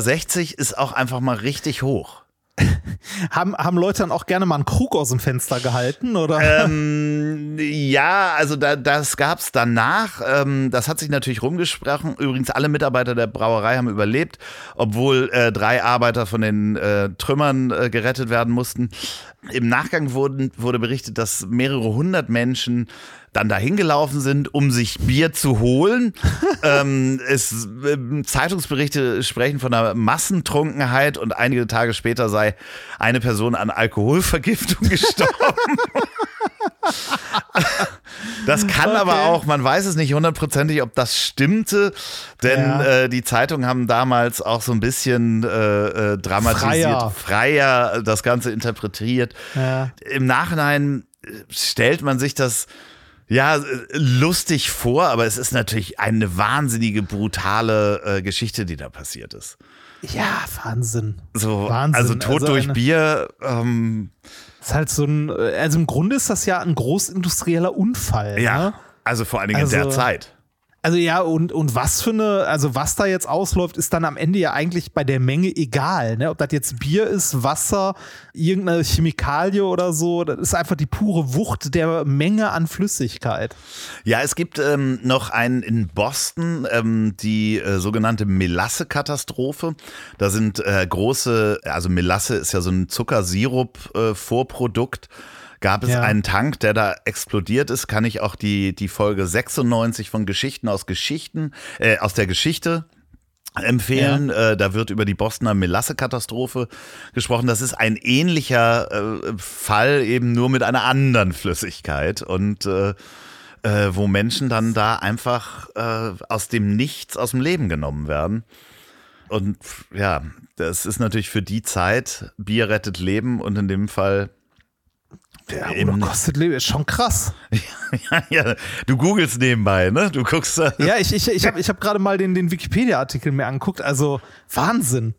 ist auch einfach mal richtig hoch. [LAUGHS] haben, haben Leute dann auch gerne mal einen Krug aus dem Fenster gehalten, oder? Ähm, ja, also da, das gab es danach. Ähm, das hat sich natürlich rumgesprochen. Übrigens, alle Mitarbeiter der Brauerei haben überlebt, obwohl äh, drei Arbeiter von den äh, Trümmern äh, gerettet werden mussten. Im Nachgang wurden, wurde berichtet, dass mehrere hundert Menschen dann dahin gelaufen sind, um sich Bier zu holen. [LAUGHS] ähm, es, äh, Zeitungsberichte sprechen von einer Massentrunkenheit und einige Tage später sei eine Person an Alkoholvergiftung [LAUGHS] gestorben. Das kann okay. aber auch, man weiß es nicht hundertprozentig, ob das stimmte, denn ja. äh, die Zeitungen haben damals auch so ein bisschen äh, äh, dramatisiert, freier. freier. das Ganze interpretiert. Ja. Im Nachhinein äh, stellt man sich das ja, lustig vor, aber es ist natürlich eine wahnsinnige, brutale äh, Geschichte, die da passiert ist. Ja, Wahnsinn. So, Wahnsinn. Also Tod also durch Bier. Ähm, ist halt so ein, also im Grunde ist das ja ein großindustrieller Unfall. Ja, ne? also vor allen Dingen also, in der Zeit. Also ja, und, und was für eine, also was da jetzt ausläuft, ist dann am Ende ja eigentlich bei der Menge egal. Ne? Ob das jetzt Bier ist, Wasser, irgendeine Chemikalie oder so, das ist einfach die pure Wucht der Menge an Flüssigkeit. Ja, es gibt ähm, noch einen in Boston, ähm, die äh, sogenannte Melasse-Katastrophe. Da sind äh, große, also Melasse ist ja so ein Zuckersirup-Vorprodukt. Äh, gab es ja. einen Tank, der da explodiert ist, kann ich auch die, die Folge 96 von Geschichten aus Geschichten, äh, aus der Geschichte empfehlen. Ja. Äh, da wird über die Bostoner Melasse-Katastrophe gesprochen. Das ist ein ähnlicher äh, Fall, eben nur mit einer anderen Flüssigkeit und äh, äh wo Menschen dann da einfach äh, aus dem Nichts aus dem Leben genommen werden. Und ja, das ist natürlich für die Zeit, Bier rettet Leben und in dem Fall ja, oder kostet Leben, ist schon krass. [LAUGHS] ja, ja, du googelst nebenbei, ne? Du guckst. ja, ich, ich, ich habe ich hab gerade mal den, den Wikipedia-Artikel mir angeguckt. Also Wahnsinn.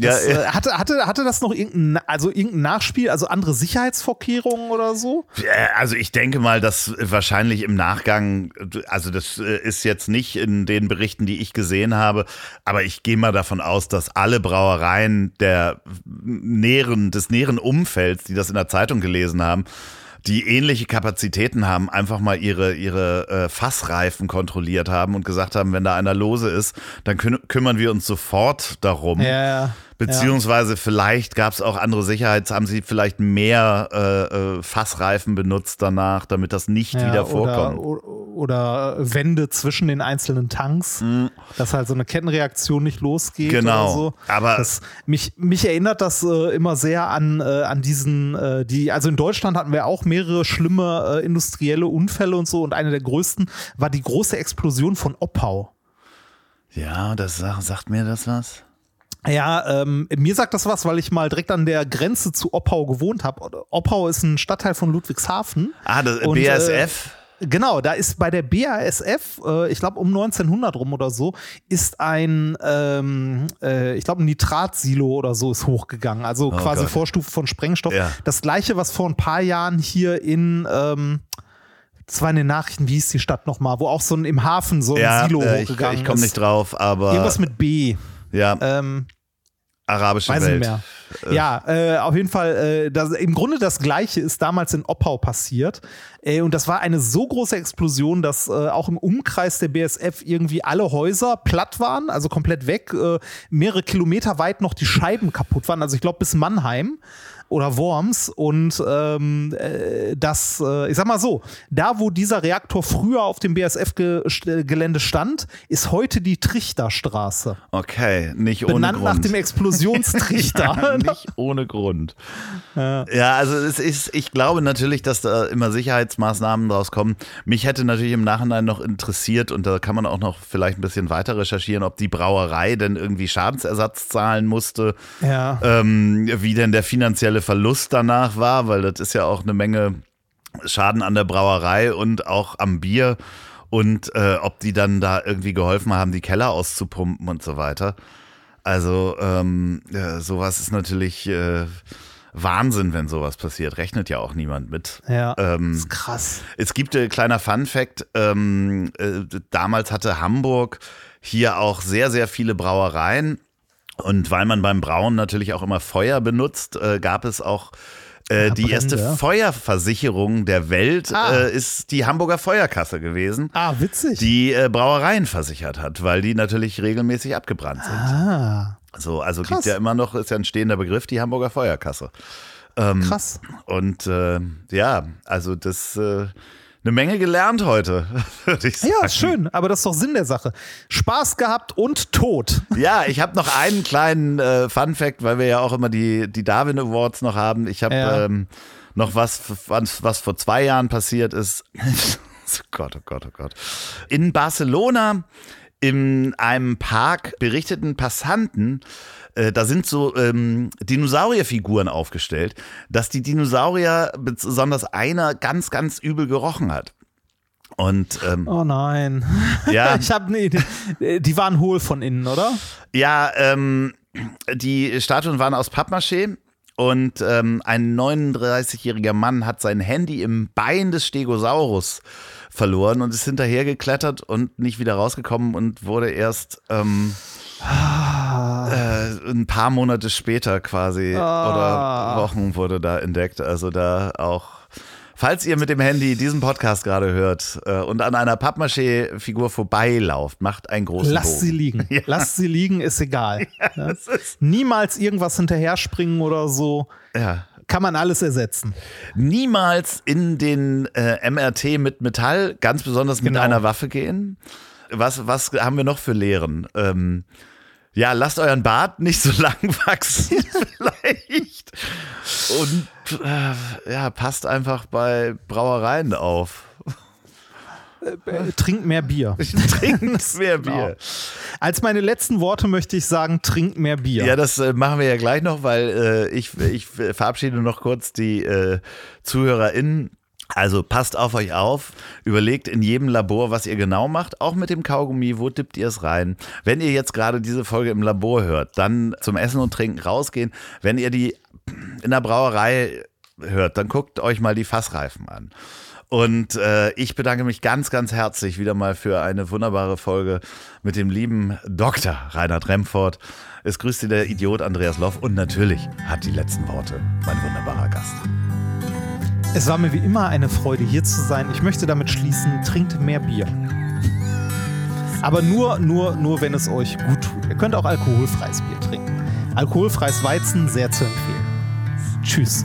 Das, ja, äh, hatte, hatte, hatte das noch irgendein, also irgendein Nachspiel, also andere Sicherheitsvorkehrungen oder so? Also ich denke mal, dass wahrscheinlich im Nachgang, also das äh, ist jetzt nicht in den Berichten, die ich gesehen habe, aber ich gehe mal davon aus, dass alle Brauereien der näheren, des näheren Umfelds, die das in der Zeitung gelesen haben, die ähnliche Kapazitäten haben, einfach mal ihre, ihre äh, Fassreifen kontrolliert haben und gesagt haben, wenn da einer lose ist, dann kü kümmern wir uns sofort darum. Ja, ja. Beziehungsweise ja. vielleicht gab es auch andere Sicherheits, haben sie vielleicht mehr äh, äh, Fassreifen benutzt danach, damit das nicht ja, wieder vorkommt. Oder, oder, Wände zwischen den einzelnen Tanks, mhm. dass halt so eine Kettenreaktion nicht losgeht. Genau. So. Aber das, mich, mich erinnert das äh, immer sehr an, äh, an diesen, äh, die, also in Deutschland hatten wir auch mehrere schlimme äh, industrielle Unfälle und so und eine der größten war die große Explosion von Oppau. Ja, das sagt mir das was. Ja, ähm, mir sagt das was, weil ich mal direkt an der Grenze zu Oppau gewohnt habe. Oppau ist ein Stadtteil von Ludwigshafen. Ah, das und, BASF? Äh, genau, da ist bei der BASF, äh, ich glaube um 1900 rum oder so, ist ein, ähm, äh, ich glaube ein Nitratsilo oder so ist hochgegangen. Also oh quasi Gott. Vorstufe von Sprengstoff. Ja. Das gleiche, was vor ein paar Jahren hier in, ähm, Das war in den Nachrichten, wie hieß die Stadt nochmal, wo auch so ein im Hafen so ein Ja, Silo äh, ich, hochgegangen ich komme ist. nicht drauf, aber Irgendwas mit B. ja, Ähm, arabische weiß Welt. mehr. Ja, äh, auf jeden Fall, äh, das, im Grunde das Gleiche ist damals in Oppau passiert. Äh, und das war eine so große Explosion, dass äh, auch im Umkreis der BSF irgendwie alle Häuser platt waren, also komplett weg, äh, mehrere Kilometer weit noch die Scheiben kaputt waren. Also ich glaube bis Mannheim oder Worms und ähm, äh, das, äh, ich sag mal so, da wo dieser Reaktor früher auf dem BSF-Gelände stand, ist heute die Trichterstraße. Okay, nicht ohne Benannt Grund. nach dem Explosionstrichter. [LAUGHS] Ja, nicht ohne Grund. Ja. also es ist, ich glaube natürlich, dass da immer Sicherheitsmaßnahmen draus kommen. Mich hätte natürlich im Nachhinein noch interessiert, und da kann man auch noch vielleicht ein bisschen weiter recherchieren, ob die Brauerei denn irgendwie Schadensersatz zahlen musste, Ja. ähm, wie denn der finanzielle Verlust danach war, weil das ist ja auch eine Menge Schaden an der Brauerei und auch am Bier. Und äh, ob die dann da irgendwie geholfen haben, die Keller auszupumpen und so weiter. Also ähm, ja, sowas ist natürlich äh, Wahnsinn, wenn sowas passiert. Rechnet ja auch niemand mit. Ja, Ähm, das ist krass. es gibt ein kleiner Fun Fact. Ähm, äh, damals hatte Hamburg hier auch sehr, sehr viele Brauereien. Und weil man beim Brauen natürlich auch immer Feuer benutzt, äh, gab es auch äh, Ja, die erste. Feuerversicherung der Welt, Ah. äh, ist die Hamburger Feuerkasse gewesen, Ah, witzig. die äh, Brauereien versichert hat, weil die natürlich regelmäßig abgebrannt sind. ah, So, also Krass. gibt ja immer noch, ist ja ein stehender Begriff, die Hamburger Feuerkasse. Ähm, krass. Und äh, ja, also das äh, eine Menge gelernt heute, [LAUGHS] würde ich sagen. Ja, schön, aber das ist doch Sinn der Sache. Spaß gehabt und tot. [LAUGHS] Ja, ich habe noch einen kleinen äh, Fun Fact, weil wir ja auch immer die, die Darwin Awards noch haben. Ich habe Ja. ähm, noch was, was, was vor zwei Jahren passiert ist. [LAUGHS] oh Gott, oh Gott, oh Gott. In Barcelona in einem Park berichteten Passanten, äh, da sind so ähm, Dinosaurierfiguren aufgestellt, dass die Dinosaurier, besonders einer, ganz, ganz übel gerochen hat. Und ähm, Oh nein. [LAUGHS] ja, Ich habe nee, die, die waren hohl von innen, oder? Ja, ähm, die Statuen waren aus Pappmaché und ähm, ein 39-jähriger Mann hat sein Handy im Bein des Stegosaurus verloren und ist hinterhergeklettert und nicht wieder rausgekommen und wurde erst ähm, äh, ein paar Monate später quasi oder Wochen wurde da entdeckt. Also da auch. Falls ihr mit dem Handy diesen Podcast gerade hört äh, und an einer Pappmaché-Figur vorbeilauft, macht einen großen Lass Bogen. sie liegen. [LAUGHS] Ja. Lass sie liegen, ist egal. [LAUGHS] Ja. Ist, Niemals irgendwas hinterher springen oder so. ja. Kann man alles ersetzen. niemals in den äh, MRT mit Metall, ganz besonders mit Genau. einer Waffe gehen. Was, was haben wir noch für Lehren? Ähm, ja, lasst euren Bart nicht so [LAUGHS] lang wachsen, [LAUGHS] vielleicht. Und äh, ja, passt einfach bei Brauereien auf. Äh, Trinkt mehr Bier. [LAUGHS] Trinkt mehr Bier. Als meine letzten Worte möchte ich sagen, trinkt mehr Bier. Ja, das äh, machen wir ja gleich noch, weil äh, ich, ich verabschiede noch kurz die äh, ZuhörerInnen. Also passt auf euch auf, überlegt in jedem Labor, was ihr genau macht, auch mit dem Kaugummi, wo dippt ihr es rein. Wenn ihr jetzt gerade diese Folge im Labor hört, dann zum Essen und Trinken rausgehen. Wenn ihr die in der Brauerei hört, dann guckt euch mal die Fassreifen an. Und äh, ich bedanke mich ganz, ganz herzlich wieder mal für eine wunderbare Folge mit dem lieben Dr. Reinhard Remford. Es grüßt Sie der Idiot Andreas Loff und natürlich hat die letzten Worte mein wunderbarer Gast. Es war mir wie immer eine Freude, hier zu sein. Ich möchte damit schließen, trinkt mehr Bier. Aber nur, nur, nur, wenn es euch gut tut. Ihr könnt auch alkoholfreies Bier trinken. Alkoholfreies Weizen sehr zu empfehlen. Tschüss.